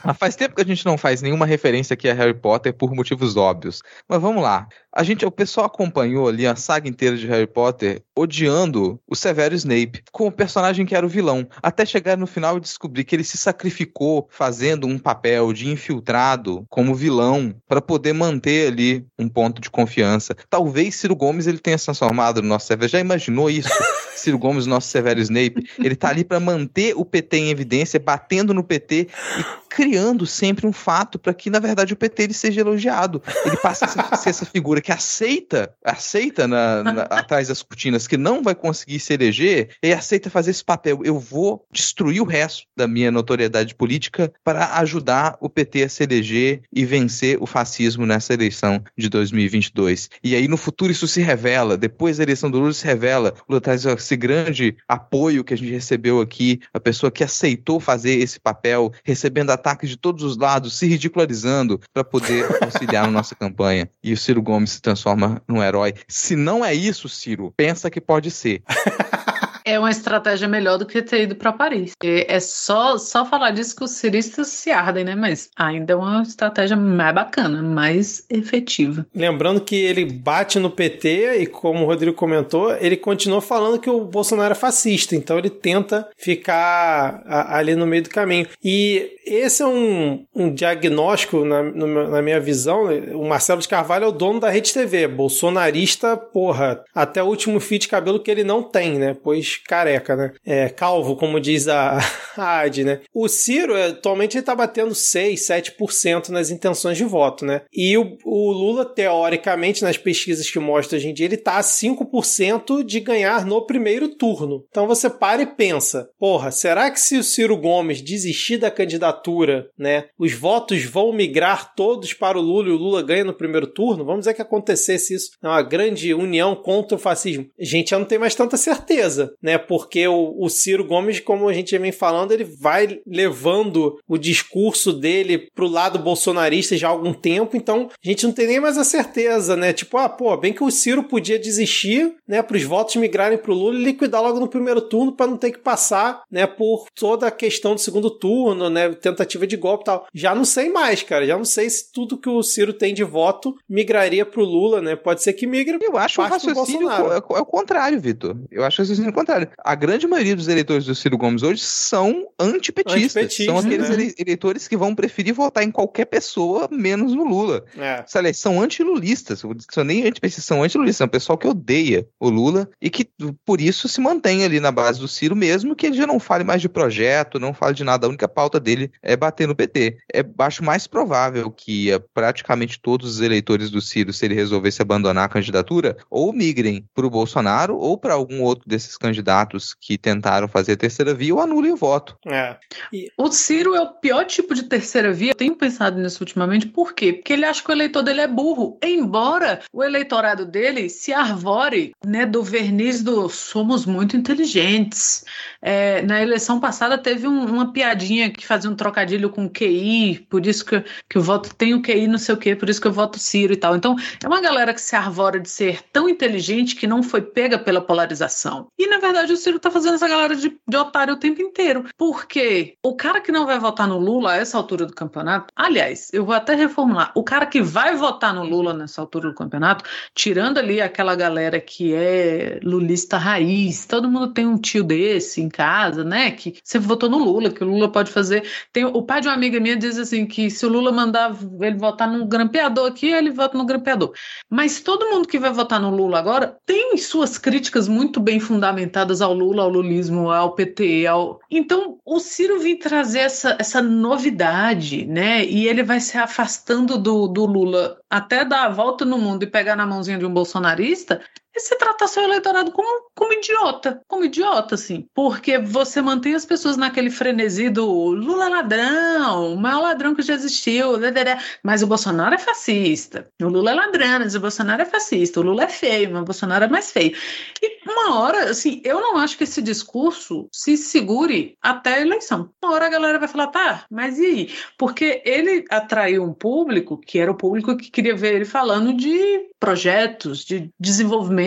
Mas faz tempo que a gente não faz nenhuma referência aqui a Harry Potter por motivos óbvios. Mas vamos lá. A gente, o pessoal acompanhou ali a saga inteira de Harry Potter odiando o Severo Snape como o personagem que era o vilão, até chegar no final e descobrir que ele se sacrificou fazendo um papel de infiltrado como vilão para poder manter ali um ponto de confiança. Talvez Ciro Gomes ele tenha se transformado no nosso Severo. Já imaginou isso? Ciro Gomes, nosso Severo Snape, ele tá ali para manter o PT em evidência, batendo no PT e criando sempre um fato para que, na verdade, o PT ele seja elogiado. Ele passa a ser essa figura que aceita, aceita na, na, atrás das cortinas que não vai conseguir se eleger e aceita fazer esse papel. Eu vou destruir o resto da minha notoriedade política para ajudar o PT a se eleger e vencer o fascismo nessa eleição de 2022. E aí, no futuro, isso se revela. Depois da eleição do Lula, se revela. O Lula traz esse grande apoio que a gente recebeu aqui, a pessoa que aceitou fazer esse papel, recebendo ataques de todos os lados, se ridicularizando para poder auxiliar na nossa campanha. E o Ciro Gomes se transforma num herói. Se não é isso, Ciro, pensa que pode ser. É uma estratégia melhor do que ter ido para Paris. É só, só falar disso que os ciristas se ardem, né? Mas ainda é uma estratégia mais bacana, mais efetiva. Lembrando que ele bate no PT e, como o Rodrigo comentou, ele continua falando que o Bolsonaro é fascista. Então ele tenta ficar ali no meio do caminho. E esse é um, um diagnóstico, na, na minha visão. O Marcelo de Carvalho é o dono da Rede TV. Bolsonarista, porra, até o último fio de cabelo que ele não tem, né? Pois careca, né? É, calvo, como diz a, a AD, né? O Ciro, atualmente, ele tá batendo 6, 7% nas intenções de voto, né? E o, o, Lula, teoricamente, nas pesquisas que mostram hoje em dia, ele tá a 5% de ganhar no primeiro turno. Então você para e pensa, porra, será que se o Ciro Gomes desistir da candidatura, né, os votos vão migrar todos para o Lula e o Lula ganha no primeiro turno? Vamos dizer que acontecesse isso, uma grande união contra o fascismo. A gente já não tem mais tanta certeza, né? Porque o, o Ciro Gomes, como a gente vem falando, ele vai levando o discurso dele pro lado bolsonarista já há algum tempo, então a gente não tem nem mais a certeza, né? Tipo, ah, pô, bem que o Ciro podia desistir, né, para os votos migrarem pro Lula e liquidar logo no primeiro turno para não ter que passar, né, por toda a questão do segundo turno, né, tentativa de golpe e tal. Já não sei mais, cara, já não sei se tudo que o Ciro tem de voto migraria pro Lula, né? Pode ser que migre. Eu acho o raciocínio é, é o contrário, Vitor. Eu acho o raciocínio contrário. A grande maioria dos eleitores do Ciro Gomes hoje são antipetistas. antipetistas são aqueles né? eleitores que vão preferir votar em qualquer pessoa menos no Lula. É. Sabe, são antilulistas. São nem antipetistas, são antilulistas. São pessoal que odeia o Lula e que por isso se mantém ali na base do Ciro, mesmo que ele já não fale mais de projeto, não fale de nada. A única pauta dele é bater no PT. É, acho mais provável que uh, praticamente todos os eleitores do Ciro, se ele resolvesse abandonar a candidatura, ou migrem para o Bolsonaro ou para algum outro desses candidatos candidatos que tentaram fazer a terceira via ou anulem o voto. É. E... O Ciro é o pior tipo de terceira via. Eu tenho pensado nisso ultimamente. Por quê? Porque ele acha que o eleitor dele é burro. Embora o eleitorado dele se arvore né, do verniz do somos muito inteligentes. É, na eleição passada teve um, uma piadinha que fazia um trocadilho com QI, por isso que, que o voto tem o QI não sei o quê, por isso que eu voto Ciro e tal. Então, é uma galera que se arvora de ser tão inteligente que não foi pega pela polarização. E, na verdade, o Ciro tá fazendo essa galera de, de otário o tempo inteiro. Porque o cara que não vai votar no Lula a essa altura do campeonato, aliás, eu vou até reformular, o cara que vai votar no Lula nessa altura do campeonato, tirando ali aquela galera que é lulista raiz, todo mundo tem um tio desse em casa, né, que você votou no Lula, que o Lula pode fazer. Tem, o pai de uma amiga minha diz assim que se o Lula mandar ele votar no grampeador aqui, ele vota no grampeador. Mas todo mundo que vai votar no Lula agora tem suas críticas muito bem fundamentadas orientadas ao Lula, ao lulismo, ao PT, ao... Então, o Ciro vem trazer essa, essa novidade, né? E ele vai se afastando do, do Lula até dar a volta no mundo e pegar na mãozinha de um bolsonarista se tratar seu eleitorado como, como idiota, como idiota, assim, porque você mantém as pessoas naquele frenesi do Lula ladrão, o maior ladrão que já existiu, mas o Bolsonaro é fascista, o Lula é ladrão, mas o Bolsonaro é fascista, o Lula é feio, mas o Bolsonaro é mais feio. E uma hora, assim, eu não acho que esse discurso se segure até a eleição. Uma hora a galera vai falar, tá, mas e aí? Porque ele atraiu um público que era o público que queria ver ele falando de projetos, de desenvolvimento,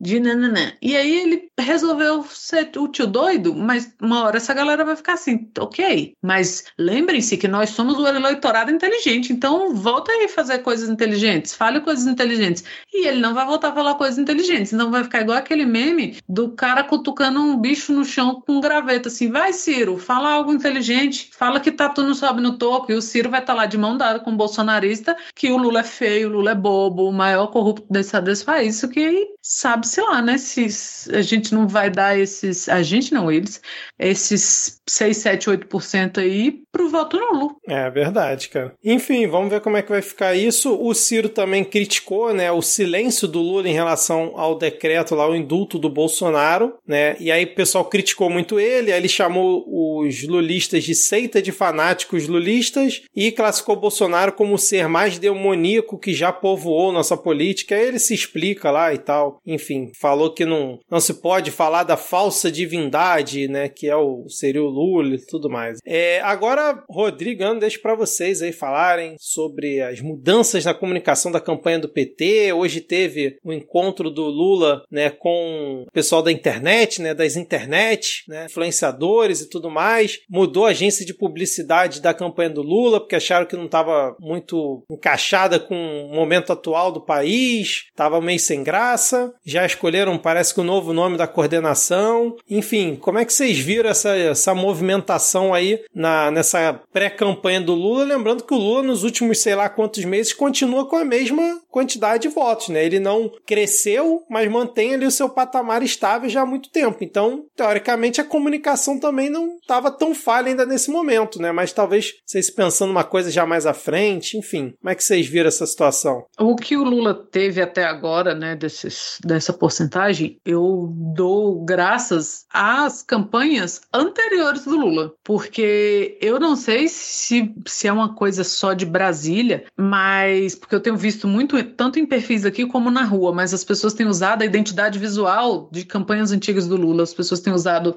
de nananã. E aí ele resolveu ser o tio doido, mas uma hora essa galera vai ficar assim, ok. Mas lembrem-se que nós somos o eleitorado inteligente, então volta aí fazer coisas inteligentes, fale coisas inteligentes. E ele não vai voltar a falar coisas inteligentes, não vai ficar igual aquele meme do cara cutucando um bicho no chão com um graveto, assim, vai Ciro, fala algo inteligente, fala que Tatu não sobe no topo, e o Ciro vai estar tá lá de mão dada com o bolsonarista, que o Lula é feio, o Lula é bobo, o maior corrupto desse, desse país, isso que right? Sabe-se lá, né, se a gente não vai dar esses, a gente não, eles, esses 6, 7, 8% aí pro voto nulo. É verdade, cara. Enfim, vamos ver como é que vai ficar isso. O Ciro também criticou, né, o silêncio do Lula em relação ao decreto lá, o indulto do Bolsonaro, né? E aí o pessoal criticou muito ele, aí ele chamou os lulistas de seita de fanáticos lulistas e classificou Bolsonaro como o ser mais demoníaco que já povoou nossa política. Aí ele se explica lá e tal. Enfim, falou que não, não se pode falar da falsa divindade, né, que é o seria o Lula e tudo mais. É, agora, Rodrigo, deixo para vocês aí falarem sobre as mudanças na comunicação da campanha do PT. Hoje teve o um encontro do Lula, né, com o pessoal da internet, né, das internet, né, influenciadores e tudo mais. Mudou a agência de publicidade da campanha do Lula porque acharam que não estava muito encaixada com o momento atual do país, estava meio sem graça. Já escolheram, parece que o novo nome da coordenação. Enfim, como é que vocês viram essa, essa movimentação aí na, nessa pré-campanha do Lula? Lembrando que o Lula, nos últimos sei lá quantos meses, continua com a mesma quantidade de votos, né? Ele não cresceu, mas mantém ali o seu patamar estável já há muito tempo. Então, teoricamente, a comunicação também não estava tão falha ainda nesse momento, né? Mas talvez vocês pensando uma coisa já mais à frente, enfim. Como é que vocês viram essa situação? O que o Lula teve até agora, né, desses, dessa porcentagem, eu dou graças às campanhas anteriores do Lula, porque eu não sei se, se é uma coisa só de Brasília, mas porque eu tenho visto muito tanto em perfis aqui como na rua, mas as pessoas têm usado a identidade visual de campanhas antigas do Lula, as pessoas têm usado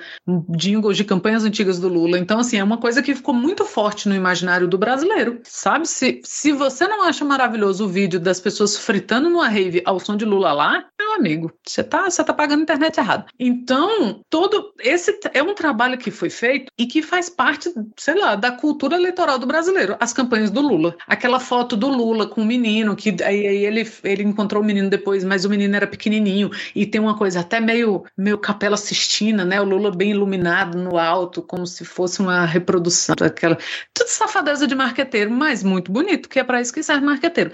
jingles de campanhas antigas do Lula. Então, assim, é uma coisa que ficou muito forte no imaginário do brasileiro, sabe? Se, se você não acha maravilhoso o vídeo das pessoas fritando numa rave ao som de Lula lá, meu amigo, você tá, você tá pagando a internet errado. Então, todo esse é um trabalho que foi feito e que faz parte, sei lá, da cultura eleitoral do brasileiro, as campanhas do Lula. Aquela foto do Lula com o menino, que aí, aí ele, ele encontrou o menino depois, mas o menino era pequenininho e tem uma coisa até meio, meio capela sistina, né? O Lula bem iluminado no alto, como se fosse uma reprodução daquela. Tudo safadeza de marqueteiro, mas muito bonito, que é para isso que serve marqueteiro.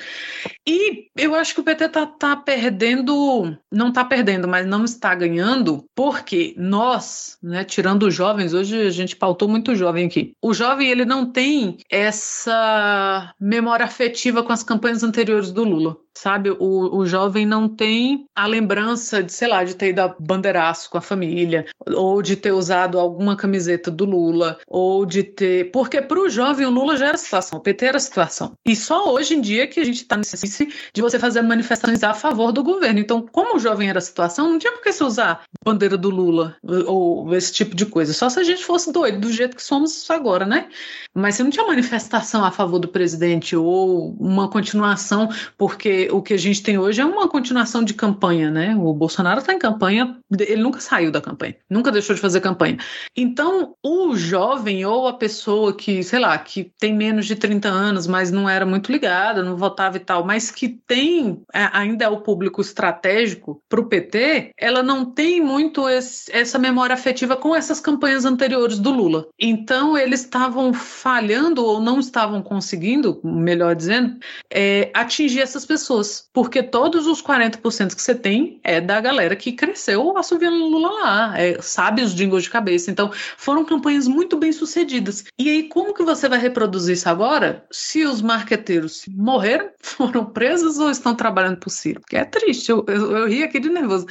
E eu acho que o PT tá, tá perdendo, não tá perdendo, mas não está ganhando, porque nós, né, tirando os jovens, hoje a gente pautou muito jovem aqui. O jovem, ele não tem essa memória afetiva com as campanhas anteriores do Lula sabe? O, o jovem não tem a lembrança de, sei lá, de ter ido a bandeiraço com a família, ou de ter usado alguma camiseta do Lula, ou de ter. Porque para o jovem o Lula já era situação, o PT era situação. E só hoje em dia que a gente está nesse de você fazer manifestações a favor do governo. Então, como o jovem era situação, não tinha por que se usar bandeira do Lula ou esse tipo de coisa. Só se a gente fosse doido, do jeito que somos agora, né? Mas você não tinha manifestação a favor do presidente ou uma continuação, porque o que a gente tem hoje é uma continuação de campanha, né? O Bolsonaro está em campanha, ele nunca saiu da campanha, nunca deixou de fazer campanha. Então, o jovem ou a pessoa que, sei lá, que tem menos de 30 anos, mas não era muito ligada, não votava e tal, mas que tem, é, ainda é o público estratégico para o PT, ela não tem muito esse, essa memória afetiva com essas campanhas anteriores do Lula. Então, eles estavam falhando ou não estavam conseguindo, melhor dizendo, é, atingir essas pessoas pessoas. Porque todos os 40% que você tem é da galera que cresceu assoviando Lula lá, é, sabe os jingles de cabeça. Então, foram campanhas muito bem sucedidas. E aí, como que você vai reproduzir isso agora se os marqueteiros morreram, foram presos ou estão trabalhando por Ciro? Porque é triste, eu, eu, eu ri aqui de nervoso.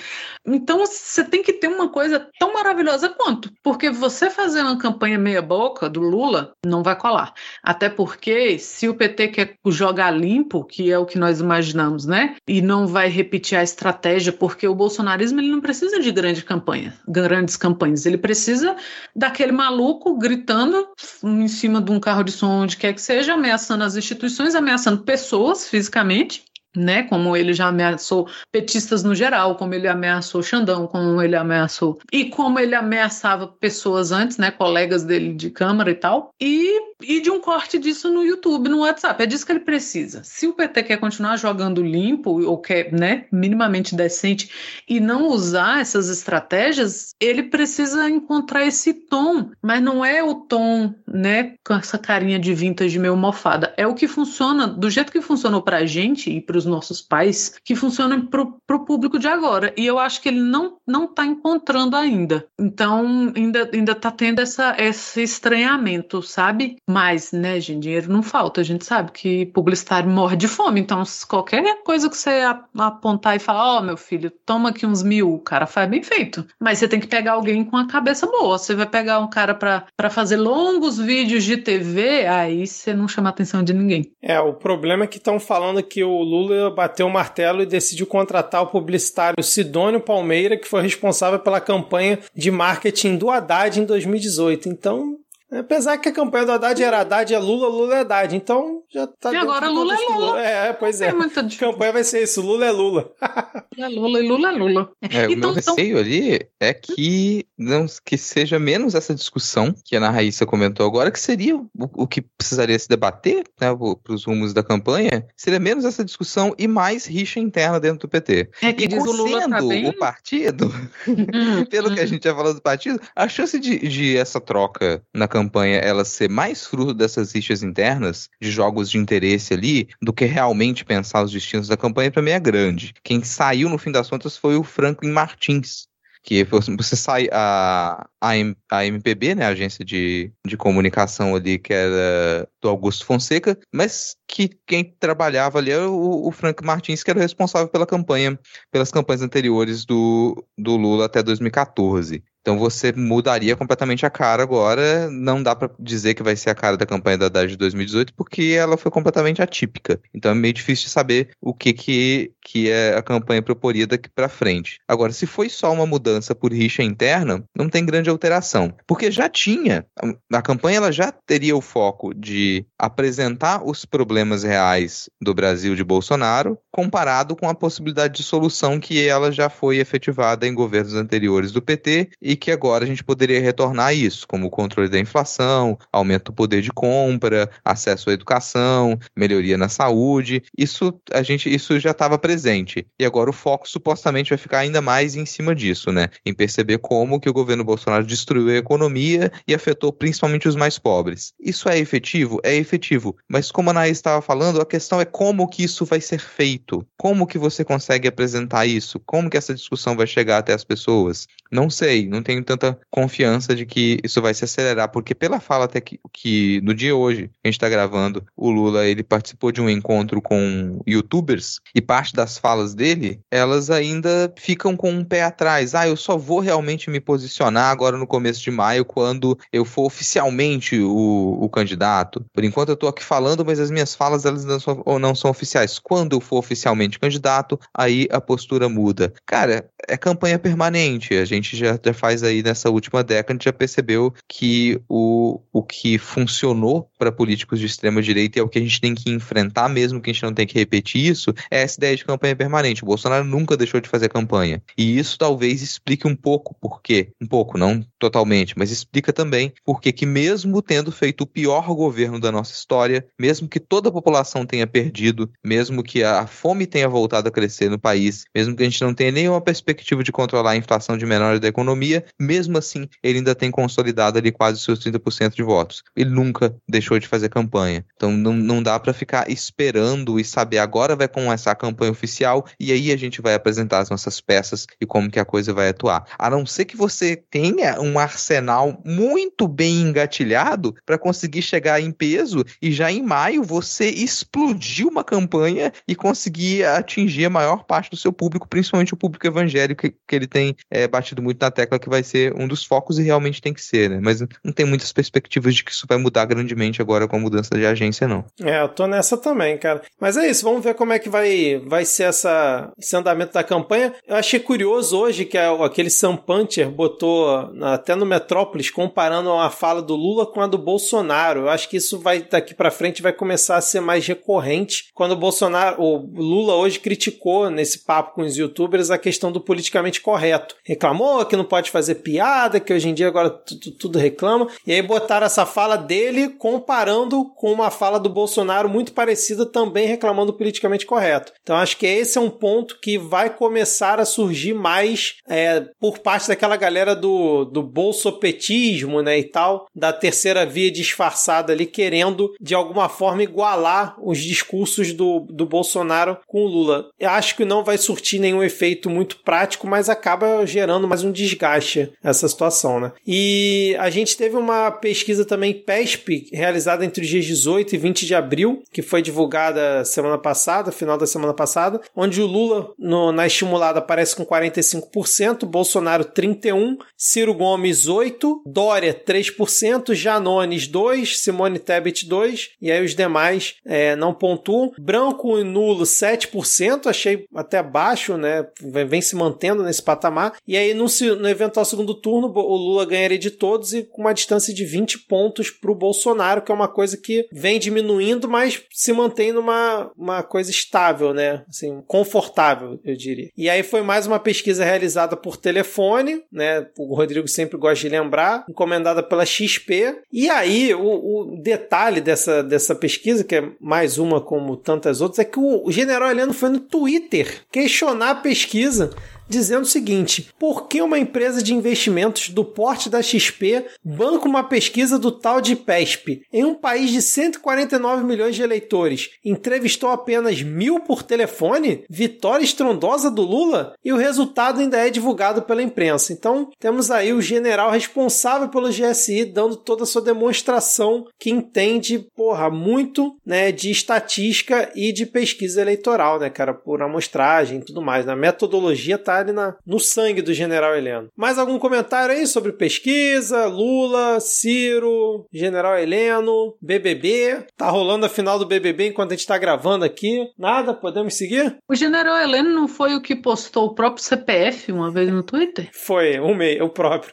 Então, você tem que ter uma coisa tão maravilhosa quanto. Porque você fazer uma campanha meia-boca do Lula não vai colar. Até porque, se o PT quer jogar limpo, que é o que nós imaginamos, né? E não vai repetir a estratégia, porque o bolsonarismo ele não precisa de grande campanha, grandes campanhas. Ele precisa daquele maluco gritando em cima de um carro de som, onde quer que seja, ameaçando as instituições, ameaçando pessoas fisicamente né? Como ele já ameaçou petistas no geral, como ele ameaçou Xandão, como ele ameaçou e como ele ameaçava pessoas antes, né? Colegas dele de câmara e tal. E, e de um corte disso no YouTube, no WhatsApp. É disso que ele precisa. Se o PT quer continuar jogando limpo ou quer, né? Minimamente decente e não usar essas estratégias, ele precisa encontrar esse tom. Mas não é o tom, né? Com essa carinha de vintage meio mofada. É o que funciona do jeito que funcionou pra gente e pros os nossos pais que funcionam para o público de agora. E eu acho que ele não não está encontrando ainda. Então ainda ainda está tendo essa esse estranhamento, sabe? Mas, né, gente, dinheiro não falta. A gente sabe que publicitário morre de fome. Então qualquer coisa que você apontar e falar, ó, oh, meu filho, toma aqui uns mil, o cara faz bem feito. Mas você tem que pegar alguém com a cabeça boa. Você vai pegar um cara para fazer longos vídeos de TV, aí você não chama a atenção de ninguém. É, o problema é que estão falando que o Lula bateu o martelo e decidiu contratar o publicitário Sidônio Palmeira, que foi responsável pela campanha de marketing do Haddad em 2018. Então, Apesar que a campanha do Haddad era Haddad é Lula, Lula é Haddad. Então já tá. E agora Lula é Lula. É, pois é. A campanha vai ser isso: Lula é Lula. é Lula e Lula é Lula. É, então, o meu então... receio ali é que não que seja menos essa discussão que a Ana Raíssa comentou agora, que seria o, o que precisaria se debater né, para os rumos da campanha, seria menos essa discussão e mais rixa interna dentro do PT. É que e diz o Lula tá bem... o partido, hum, pelo que a hum. gente já falou do partido, a chance de, de essa troca na campanha ela ser mais fruto dessas rixas internas, de jogos de interesse ali, do que realmente pensar os destinos da campanha, para mim é grande. Quem saiu, no fim das contas, foi o Franklin Martins, que você sai a, a, a MPB, né, a agência de, de comunicação ali que era do Augusto Fonseca, mas que quem trabalhava ali era o, o Frank Martins, que era responsável pela campanha, pelas campanhas anteriores do, do Lula até 2014. Então você mudaria completamente a cara agora. Não dá para dizer que vai ser a cara da campanha da Haddad de 2018, porque ela foi completamente atípica. Então é meio difícil de saber o que, que, que é a campanha proporia daqui para frente. Agora, se foi só uma mudança por rixa interna, não tem grande alteração. Porque já tinha, a campanha ela já teria o foco de apresentar os problemas reais do Brasil de Bolsonaro, comparado com a possibilidade de solução que ela já foi efetivada em governos anteriores do PT que agora a gente poderia retornar a isso, como o controle da inflação, aumento do poder de compra, acesso à educação, melhoria na saúde. Isso a gente isso já estava presente. E agora o foco supostamente vai ficar ainda mais em cima disso, né? Em perceber como que o governo Bolsonaro destruiu a economia e afetou principalmente os mais pobres. Isso é efetivo? É efetivo. Mas como a Anaís estava falando, a questão é como que isso vai ser feito. Como que você consegue apresentar isso? Como que essa discussão vai chegar até as pessoas? Não sei, não tenho tanta confiança de que isso vai se acelerar, porque pela fala até que, que no dia hoje, a gente está gravando, o Lula ele participou de um encontro com youtubers e parte das falas dele, elas ainda ficam com um pé atrás. Ah, eu só vou realmente me posicionar agora no começo de maio, quando eu for oficialmente o, o candidato. Por enquanto eu estou aqui falando, mas as minhas falas elas não são, não são oficiais. Quando eu for oficialmente candidato, aí a postura muda. Cara, é campanha permanente. A gente já, já faz aí nessa última década, a gente já percebeu que o, o que funcionou para políticos de extrema direita e é o que a gente tem que enfrentar, mesmo que a gente não tenha que repetir isso, é essa ideia de campanha permanente. O Bolsonaro nunca deixou de fazer campanha. E isso talvez explique um pouco por quê. Um pouco, não totalmente, mas explica também por que mesmo tendo feito o pior governo da nossa história, mesmo que toda a população tenha perdido, mesmo que a fome tenha voltado a crescer no país, mesmo que a gente não tenha nenhuma perspectiva de controlar a inflação de menor da economia, mesmo assim, ele ainda tem consolidado ali quase seus 30% de votos. Ele nunca deixou de fazer campanha. Então não, não dá para ficar esperando e saber agora vai começar a campanha oficial e aí a gente vai apresentar as nossas peças e como que a coisa vai atuar. A não ser que você tenha um arsenal muito bem engatilhado para conseguir chegar em peso e já em maio você explodir uma campanha e conseguir atingir a maior parte do seu público, principalmente o público evangélico que, que ele tem é, batido muito na tecla que vai ser um dos focos e realmente tem que ser, né? Mas não tem muitas perspectivas de que isso vai mudar grandemente agora com a mudança de agência, não. É, eu tô nessa também, cara. Mas é isso, vamos ver como é que vai, vai ser essa, esse andamento da campanha. Eu achei curioso hoje que aquele Sam Puncher botou até no Metrópolis comparando a fala do Lula com a do Bolsonaro. Eu acho que isso vai daqui para frente vai começar a ser mais recorrente quando o Bolsonaro, o Lula hoje criticou nesse papo com os youtubers a questão do politicamente correto. Reclamou que não pode fazer piada, que hoje em dia agora tudo reclama. E aí botaram essa fala dele comparando com uma fala do Bolsonaro muito parecida também reclamando politicamente correto. Então acho que esse é um ponto que vai começar a surgir mais é, por parte daquela galera do, do bolsopetismo, né, e tal, da terceira via disfarçada ali, querendo de alguma forma igualar os discursos do, do Bolsonaro com o Lula. Eu acho que não vai surtir nenhum efeito muito prático, mas acaba gerando mais um desgaste essa situação, né? E a gente teve uma pesquisa também PESP, realizada entre os dias 18 e 20 de abril, que foi divulgada semana passada, final da semana passada, onde o Lula no, na estimulada aparece com 45%, Bolsonaro 31%, Ciro Gomes 8%, Dória 3%, Janones 2%, Simone Tebet 2%, e aí os demais é, não pontuam. Branco e nulo 7%, achei até baixo, né? Vem se mantendo nesse patamar. E aí no, no eventual segundo turno, o Lula ganharia de todos e com uma distância de 20 pontos para o Bolsonaro, que é uma coisa que vem diminuindo, mas se mantém numa uma coisa estável, né? Assim, confortável, eu diria. E aí foi mais uma pesquisa realizada por telefone, né? O Rodrigo sempre gosta de lembrar, encomendada pela XP. E aí, o, o detalhe dessa, dessa pesquisa, que é mais uma como tantas outras, é que o, o general Heleno foi no Twitter questionar a pesquisa dizendo o seguinte: por que uma empresa de investimentos do porte da XP banca uma pesquisa do tal de PESP? Em um país de 149 milhões de eleitores, entrevistou apenas mil por telefone? Vitória estrondosa do Lula? E o resultado ainda é divulgado pela imprensa. Então, temos aí o general responsável pelo GSI dando toda a sua demonstração que entende, porra, muito, né, de estatística e de pesquisa eleitoral, né, cara, por amostragem e tudo mais. Na metodologia tá na, no sangue do general Heleno. Mais algum comentário aí sobre pesquisa, Lula, Ciro, general Heleno, BBB? Tá rolando a final do BBB enquanto a gente tá gravando aqui. Nada? Podemos seguir? O general Heleno não foi o que postou o próprio CPF uma vez no Twitter? Foi, um meio, o próprio.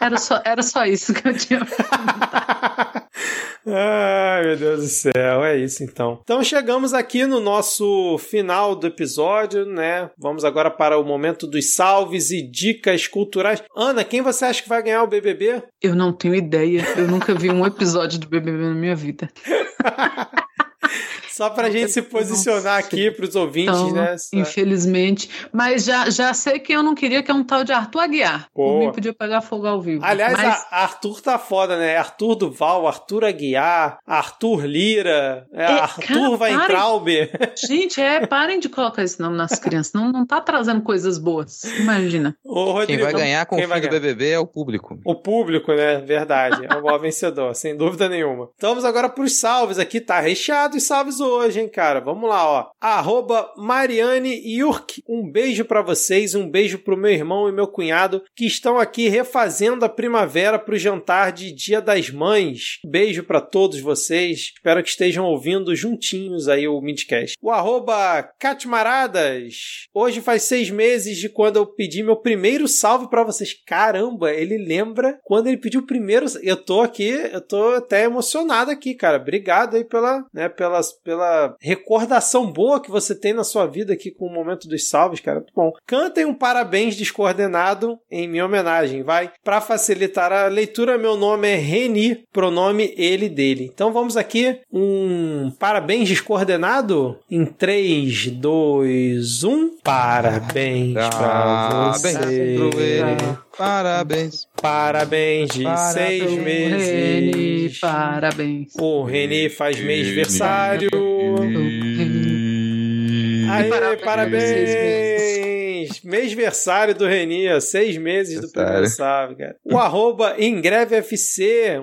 era, só, era só isso que eu tinha Ai, meu Deus do céu, é isso então. Então chegamos aqui no nosso final do episódio, né? Vamos agora para o momento dos salves e dicas culturais. Ana, quem você acha que vai ganhar o BBB? Eu não tenho ideia. Eu nunca vi um episódio do BBB na minha vida. Só pra gente se posicionar aqui pros ouvintes, então, né? Infelizmente. Mas já, já sei que eu não queria, que é um tal de Arthur Aguiar. Pô. Por mim podia pegar fogo ao vivo. Aliás, mas... a Arthur tá foda, né? Arthur Duval, Arthur Aguiar, Arthur Lira, é, é, Arthur Weintraub. Gente, é, parem de colocar esse nome nas crianças. Não, não tá trazendo coisas boas. Imagina. Rodrigo, quem vai ganhar com o fim do BBB é o público. O público, né? Verdade. É o maior vencedor, sem dúvida nenhuma. Então vamos agora pros salves aqui. Tá recheado os salves hoje, hein, cara? Vamos lá, ó. Arroba Mariane Yurk. Um beijo para vocês, um beijo pro meu irmão e meu cunhado que estão aqui refazendo a primavera pro jantar de Dia das Mães. Beijo para todos vocês. Espero que estejam ouvindo juntinhos aí o Midcast. O arroba Catmaradas. Hoje faz seis meses de quando eu pedi meu primeiro salve para vocês. Caramba, ele lembra quando ele pediu o primeiro. Eu tô aqui, eu tô até emocionado aqui, cara. Obrigado aí pela, né, pelas, pela recordação boa que você tem na sua vida aqui com o momento dos salves, cara. Muito bom. Cantem um parabéns descoordenado em minha homenagem, vai? Para facilitar a leitura, meu nome é Reni, pronome ele dele. Então vamos aqui um parabéns descoordenado em 3, 2, 1. Parabéns pra você. Parabéns. Parabéns de Parabéns, seis Reni, meses. parabéns. O Reni faz mêsversário. Aê, parabéns parabéns! Seis Mêsversário do Reni, seis meses do primeiro salve, cara. O arroba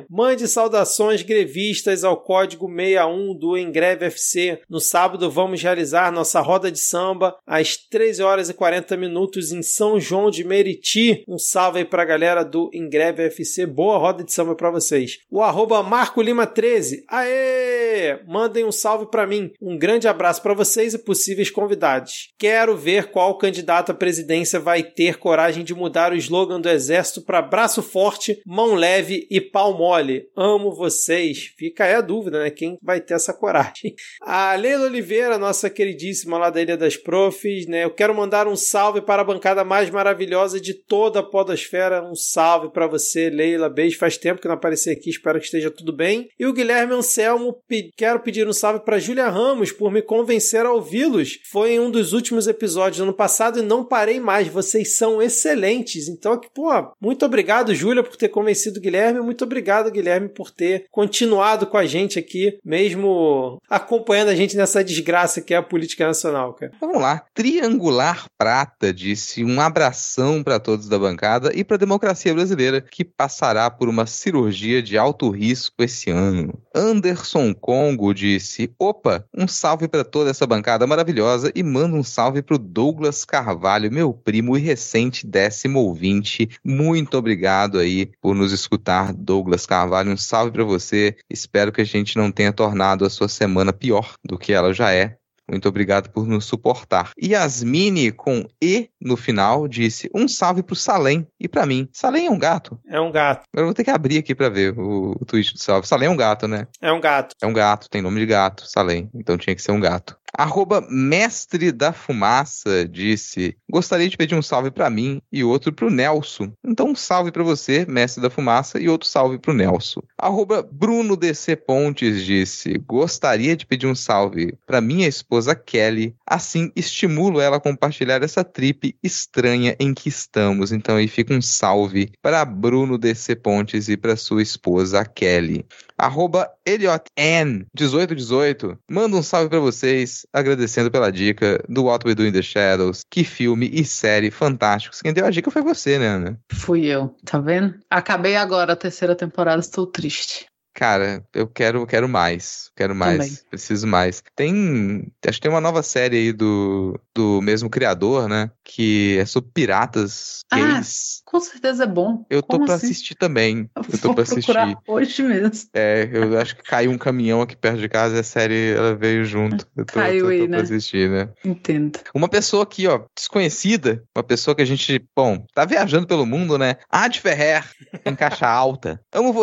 mande saudações grevistas ao código 61 do EngreveFC. No sábado vamos realizar nossa roda de samba às 13 horas e 40 minutos em São João de Meriti. Um salve aí pra galera do EngreveFC. Boa roda de samba pra vocês. O arroba Marco Lima 13, aê! Mandem um salve pra mim. Um grande abraço pra vocês e possíveis convidados. Quero ver qual candidato à presidência vai ter coragem de mudar o slogan do exército para braço forte, mão leve e pau mole. Amo vocês. Fica aí a dúvida, né? Quem vai ter essa coragem? A Leila Oliveira, nossa queridíssima lá da Ilha das Profs, né? Eu quero mandar um salve para a bancada mais maravilhosa de toda a podosfera. Um salve para você, Leila. Beijo. Faz tempo que não apareci aqui. Espero que esteja tudo bem. E o Guilherme Anselmo, quero pedir um salve para Júlia Ramos por me convencer a ouvi-los. Foi em um dos últimos episódios do ano passado e não parei mais. Vocês são excelentes. Então, pô, muito obrigado, Júlia, por ter convencido o Guilherme. Muito obrigado, Guilherme, por ter continuado com a gente aqui, mesmo acompanhando a gente nessa desgraça que é a política nacional, cara. Vamos lá. Triangular Prata disse um abração para todos da bancada e para a democracia brasileira, que passará por uma cirurgia de alto risco esse ano. Anderson Congo disse: opa, um salve para toda essa bancada maravilhosa e manda um salve para o Douglas Carvalho, meu primo e recente décimo ouvinte. Muito obrigado aí por nos escutar, Douglas Carvalho. Um salve para você. Espero que a gente não tenha tornado a sua semana pior do que ela já é. Muito obrigado por nos suportar. Yasmine, com E no final, disse um salve pro Salem e pra mim. Salem é um gato. É um gato. Agora eu vou ter que abrir aqui pra ver o, o tweet do salve. Salem é um gato, né? É um gato. É um gato, tem nome de gato, Salem. Então tinha que ser um gato. Arroba Mestre da Fumaça disse: Gostaria de pedir um salve pra mim e outro pro Nelson. Então um salve pra você, Mestre da Fumaça, e outro salve pro Nelson. Arroba Bruno DC Pontes disse: Gostaria de pedir um salve pra minha esposa Kelly. Assim estimulo ela a compartilhar essa trip estranha em que estamos. Então aí fica um salve para Bruno DC Pontes e para sua esposa Kelly. Arroba EliotN1818. Manda um salve pra vocês, agradecendo pela dica do What We Do in the Shadows. Que filme e série fantásticos. Quem deu a dica foi você, né, Ana? Fui eu, tá vendo? Acabei agora a terceira temporada, estou triste. Cara, eu quero, quero mais. Quero mais. Também. Preciso mais. Tem. Acho que tem uma nova série aí do, do mesmo criador, né? Que é sobre piratas Ah, gays. Com certeza é bom. eu tô como pra assim? assistir também. Eu tô Vou pra assistir. hoje mesmo. É, eu acho que caiu um caminhão aqui perto de casa e a série ela veio junto. Eu tô, Caiu tô- tô aí, pra né? assistir, né? Entendo. Uma pessoa aqui, ó, desconhecida, uma pessoa que a gente, bom, tá viajando pelo mundo, né? Ad Ferrer, em caixa alta. Amo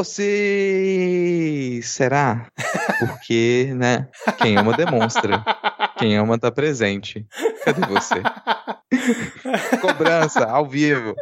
Será? Porque, né? Quem ama demonstra. Quem ama tá presente. Cadê você? Cobrança, ao vivo.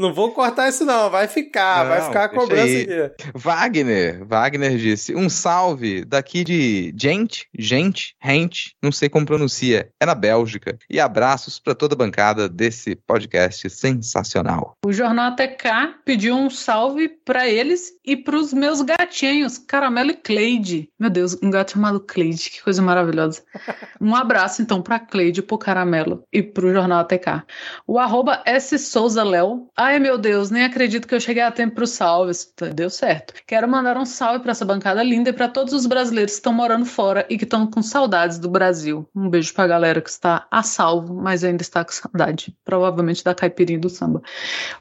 Não vou cortar isso, não. Vai ficar, vai Não, ficar a cobrança aí. aqui. Wagner, Wagner disse: um salve daqui de gente, gente, gente, não sei como pronuncia, é na Bélgica. E abraços pra toda a bancada desse podcast sensacional. O Jornal ATK pediu um salve pra eles e pros meus gatinhos, Caramelo e Cleide. Meu Deus, um gato chamado Cleide, que coisa maravilhosa. Um abraço então pra Cleide, pro Caramelo e pro Jornal ATK. O arroba S Souza Léo. Ai meu Deus, nem acredito que eu cheguei a tempo pros salves. Tá, Deu certo. Quero mandar um salve pra essa bancada linda e pra todos os brasileiros que estão morando fora e que estão com saudades do Brasil. Um beijo pra galera que está a salvo, mas ainda está com saudade. Provavelmente da caipirinha do samba.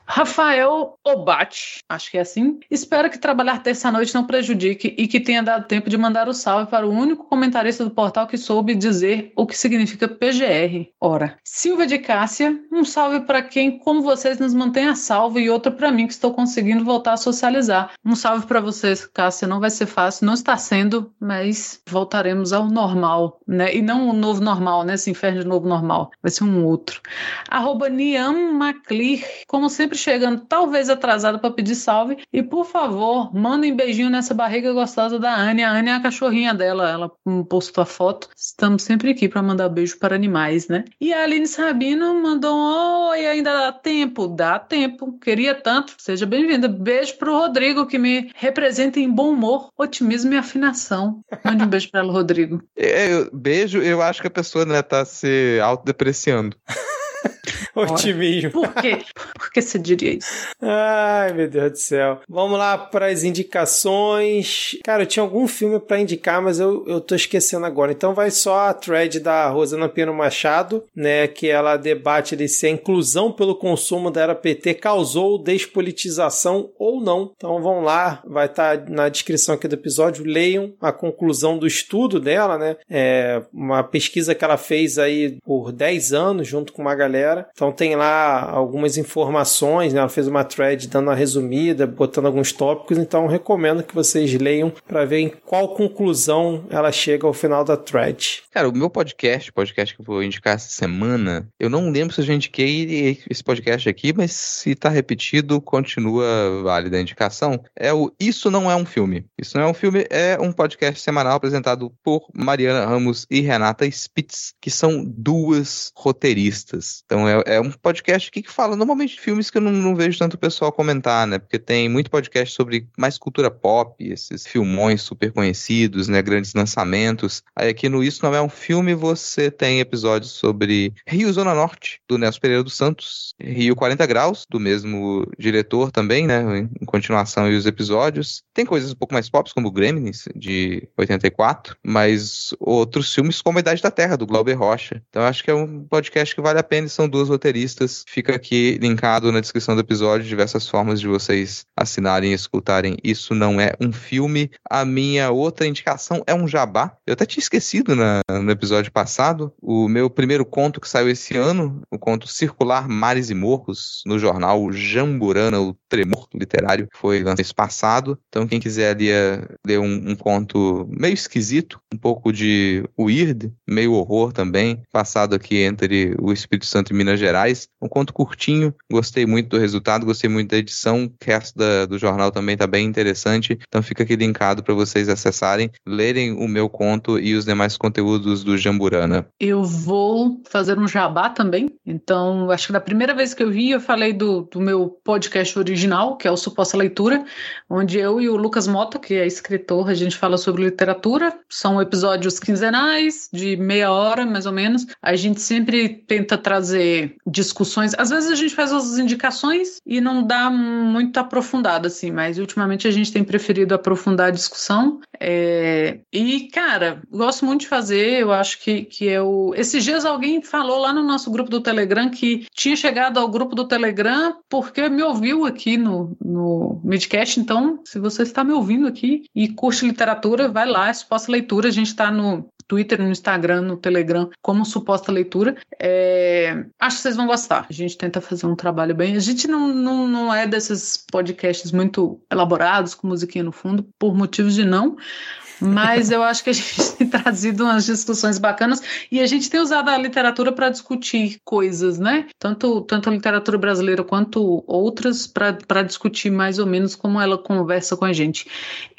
Rafael Obate, acho que é assim. Espero que trabalhar terça-noite não prejudique e que tenha dado tempo de mandar o salve para o único comentarista do portal que soube dizer o que significa PGR. Ora, Silvia de Cássia, um salve para quem, como vocês, nos mantém a salvo e outro para mim que estou conseguindo voltar a socializar. Um salve para vocês, Cássia. Não vai ser fácil, não está sendo, mas voltaremos ao normal, né? E não o novo normal, né? Esse inferno de novo normal. Vai ser um outro. Arroba Niam Maclear, como sempre chegando, talvez atrasada para pedir salve. E por favor, mandem beijinho nessa barriga gostosa da Anne. A Anne é a cachorrinha dela, ela postou a foto. Estamos sempre aqui para mandar beijo para animais, né? E a Aline Sabino mandou um oi, ainda dá tempo? Dá tempo. Tempo, queria tanto. Seja bem-vinda. Beijo pro Rodrigo, que me representa em bom humor, otimismo e afinação. Mande um beijo para ela, Rodrigo. É, eu- beijo, eu acho que a pessoa né, tá se autodepreciando. Otimismo. Por quê? Por que você diria isso? Ai, meu Deus do céu. Vamos lá para as indicações. Cara, eu tinha algum filme para indicar, mas eu, eu tô esquecendo agora. Então vai só a thread da Rosana Pino Machado, né? Que ela debate ali se a inclusão pelo consumo da era PT causou despolitização ou não. Então vão lá, vai estar na descrição aqui do episódio. Leiam a conclusão do estudo dela, né? É uma pesquisa que ela fez aí por 10 anos junto com uma galera. Então tem lá algumas informações, né? Ela fez uma thread dando uma resumida, botando alguns tópicos, então recomendo que vocês leiam para ver em qual conclusão ela chega ao final da thread. Cara, o meu podcast, podcast que eu vou indicar essa semana, eu não lembro se eu já indiquei esse podcast aqui, mas se tá repetido, continua válida a indicação. É o Isso Não É um Filme. Isso Não É um Filme é um podcast semanal apresentado por Mariana Ramos e Renata Spitz, que são duas roteiristas. Então é, é um podcast que fala normalmente de filmes que eu não, não vejo tanto o pessoal comentar, né? Porque tem muito podcast sobre mais cultura pop, esses filmões super conhecidos, né? Grandes lançamentos. Aí aqui no Isso Não É um Filme você tem episódios sobre Rio Zona Norte, do Nelson Pereira dos Santos, Rio 40 Graus, do mesmo diretor também, né? Em continuação aí os episódios. Tem coisas um pouco mais pop, como Gremlins, de 84, mas outros filmes como A Idade da Terra, do Glauber Rocha. Então acho que é um podcast que vale a pena são duas roteiristas. Fica aqui linkado na descrição do episódio diversas formas de vocês assinarem e escutarem. Isso não é um filme. A minha outra indicação é um jabá. Eu até tinha esquecido na- no episódio passado. O meu primeiro conto que saiu esse ano, o conto Circular Mares e Morros, no jornal Jamburana, o Tremor Literário, que foi lançado passado. Então, quem quiser ali, eh, ler um, um conto meio esquisito, um pouco de weird, meio horror também, passado aqui entre o Espírito Santo e Minas Gerais. Um conto curtinho, gostei muito do resultado, gostei muito da edição. O resto da- do jornal também está bem interessante. Então, fica aqui linkado para vocês acessarem, lerem o meu conto e os demais conteúdos do Jamburana. Eu vou fazer um jabá também. Então, acho que da primeira vez que eu vi, eu falei do, do meu podcast original, que é o Suposta Leitura, onde eu e o Lucas Mota, que é escritor, a gente fala sobre literatura. São episódios quinzenais, de meia hora, mais ou menos. A gente sempre tenta trazer discussões. Às vezes a gente faz as indicações e não dá muito aprofundado, assim, mas ultimamente a gente tem preferido aprofundar a discussão. É, E, cara, gosto muito de fazer. Eu acho que, que eu. Esses dias alguém falou lá no nosso grupo do Telegram que tinha chegado ao grupo do Telegram porque me ouviu aqui no, no Midcast. Então, se você está me ouvindo aqui e curte literatura, vai lá, é suposta leitura. A gente está no Twitter, no Instagram, no Telegram, como suposta leitura. É, Acho que vocês vão gostar. A gente tenta fazer um trabalho bem. A gente não, não, não é desses podcasts muito elaborados, com musiquinha no fundo, por motivos de não. Mas eu acho que a gente tem trazido umas discussões bacanas e a gente tem usado a literatura para discutir coisas, né? Tanto, tanto a literatura brasileira quanto outras, para discutir mais ou menos como ela conversa com a gente.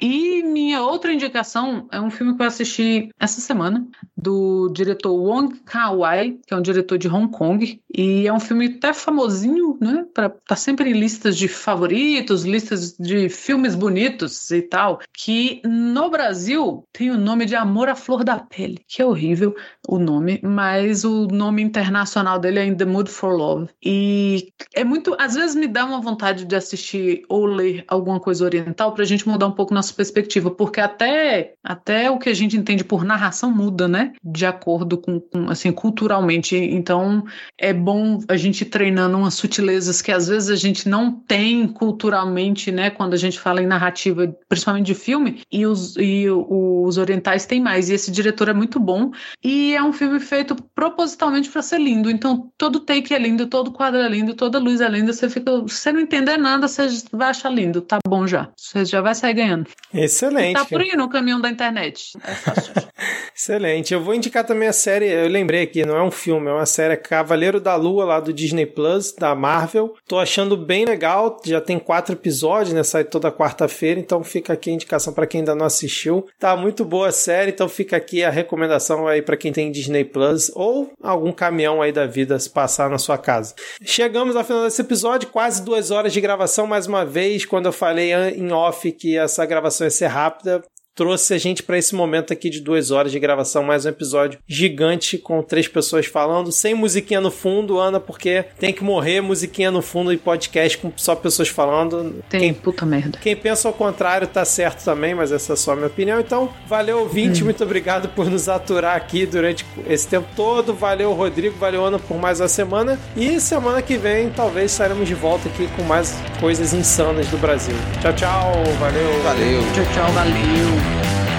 E minha outra indicação é um filme que eu assisti essa semana, do diretor Wong Kar-wai, que é um diretor de Hong Kong, e é um filme até famosinho, né? Para tá sempre em listas de favoritos, listas de filmes bonitos e tal, que no Brasil tem o nome de Amor à Flor da Pele, que é horrível o nome, mas o nome internacional dele é In the Mood for Love. E é muito, às vezes me dá uma vontade de assistir ou ler alguma coisa oriental pra gente mudar um pouco nossa perspectiva, porque até até o que a gente entende por narração muda, né? De acordo com, com assim, culturalmente. Então, é bom a gente treinando umas sutilezas que às vezes a gente não tem culturalmente, né? Quando a gente fala em narrativa, principalmente de filme, e os, e os orientais têm mais. E esse diretor é muito bom. E é um filme feito propositalmente para ser lindo. Então, todo take é lindo, todo quadro é lindo, toda luz é linda. Você fica. Se você não entender nada, você vai achar lindo. Tá bom já. Você já vai sair ganhando. Excelente. Tá por aí no caminho da internet. É fácil. Excelente. Eu vou indicar também a série, eu lembrei aqui, não é um filme, é uma série Cavaleiro da Lua lá do Disney Plus, da Marvel. Tô achando bem legal, já tem quatro episódios, né? Sai toda quarta-feira, então fica aqui a indicação para quem ainda não assistiu. Tá muito boa a série, então fica aqui a recomendação aí para quem tem Disney Plus ou algum caminhão aí da vida se passar na sua casa. Chegamos ao final desse episódio, quase duas horas de gravação mais uma vez. Quando eu falei em off que essa gravação ia ser rápida, trouxe a gente para esse momento aqui de duas horas de gravação, mais um episódio gigante com três pessoas falando, sem musiquinha no fundo, Ana, porque tem que morrer musiquinha no fundo e podcast com só pessoas falando. Tem, quem, puta merda. Quem pensa ao contrário tá certo também, mas essa é só a minha opinião. Então, valeu ouvinte, hum. muito obrigado por nos aturar aqui durante esse tempo todo. Valeu Rodrigo, valeu Ana por mais uma semana. E semana que vem talvez sairemos de volta aqui com mais coisas insanas do Brasil. Tchau, tchau, valeu. Valeu. Tchau, tchau, valeu. Yeah.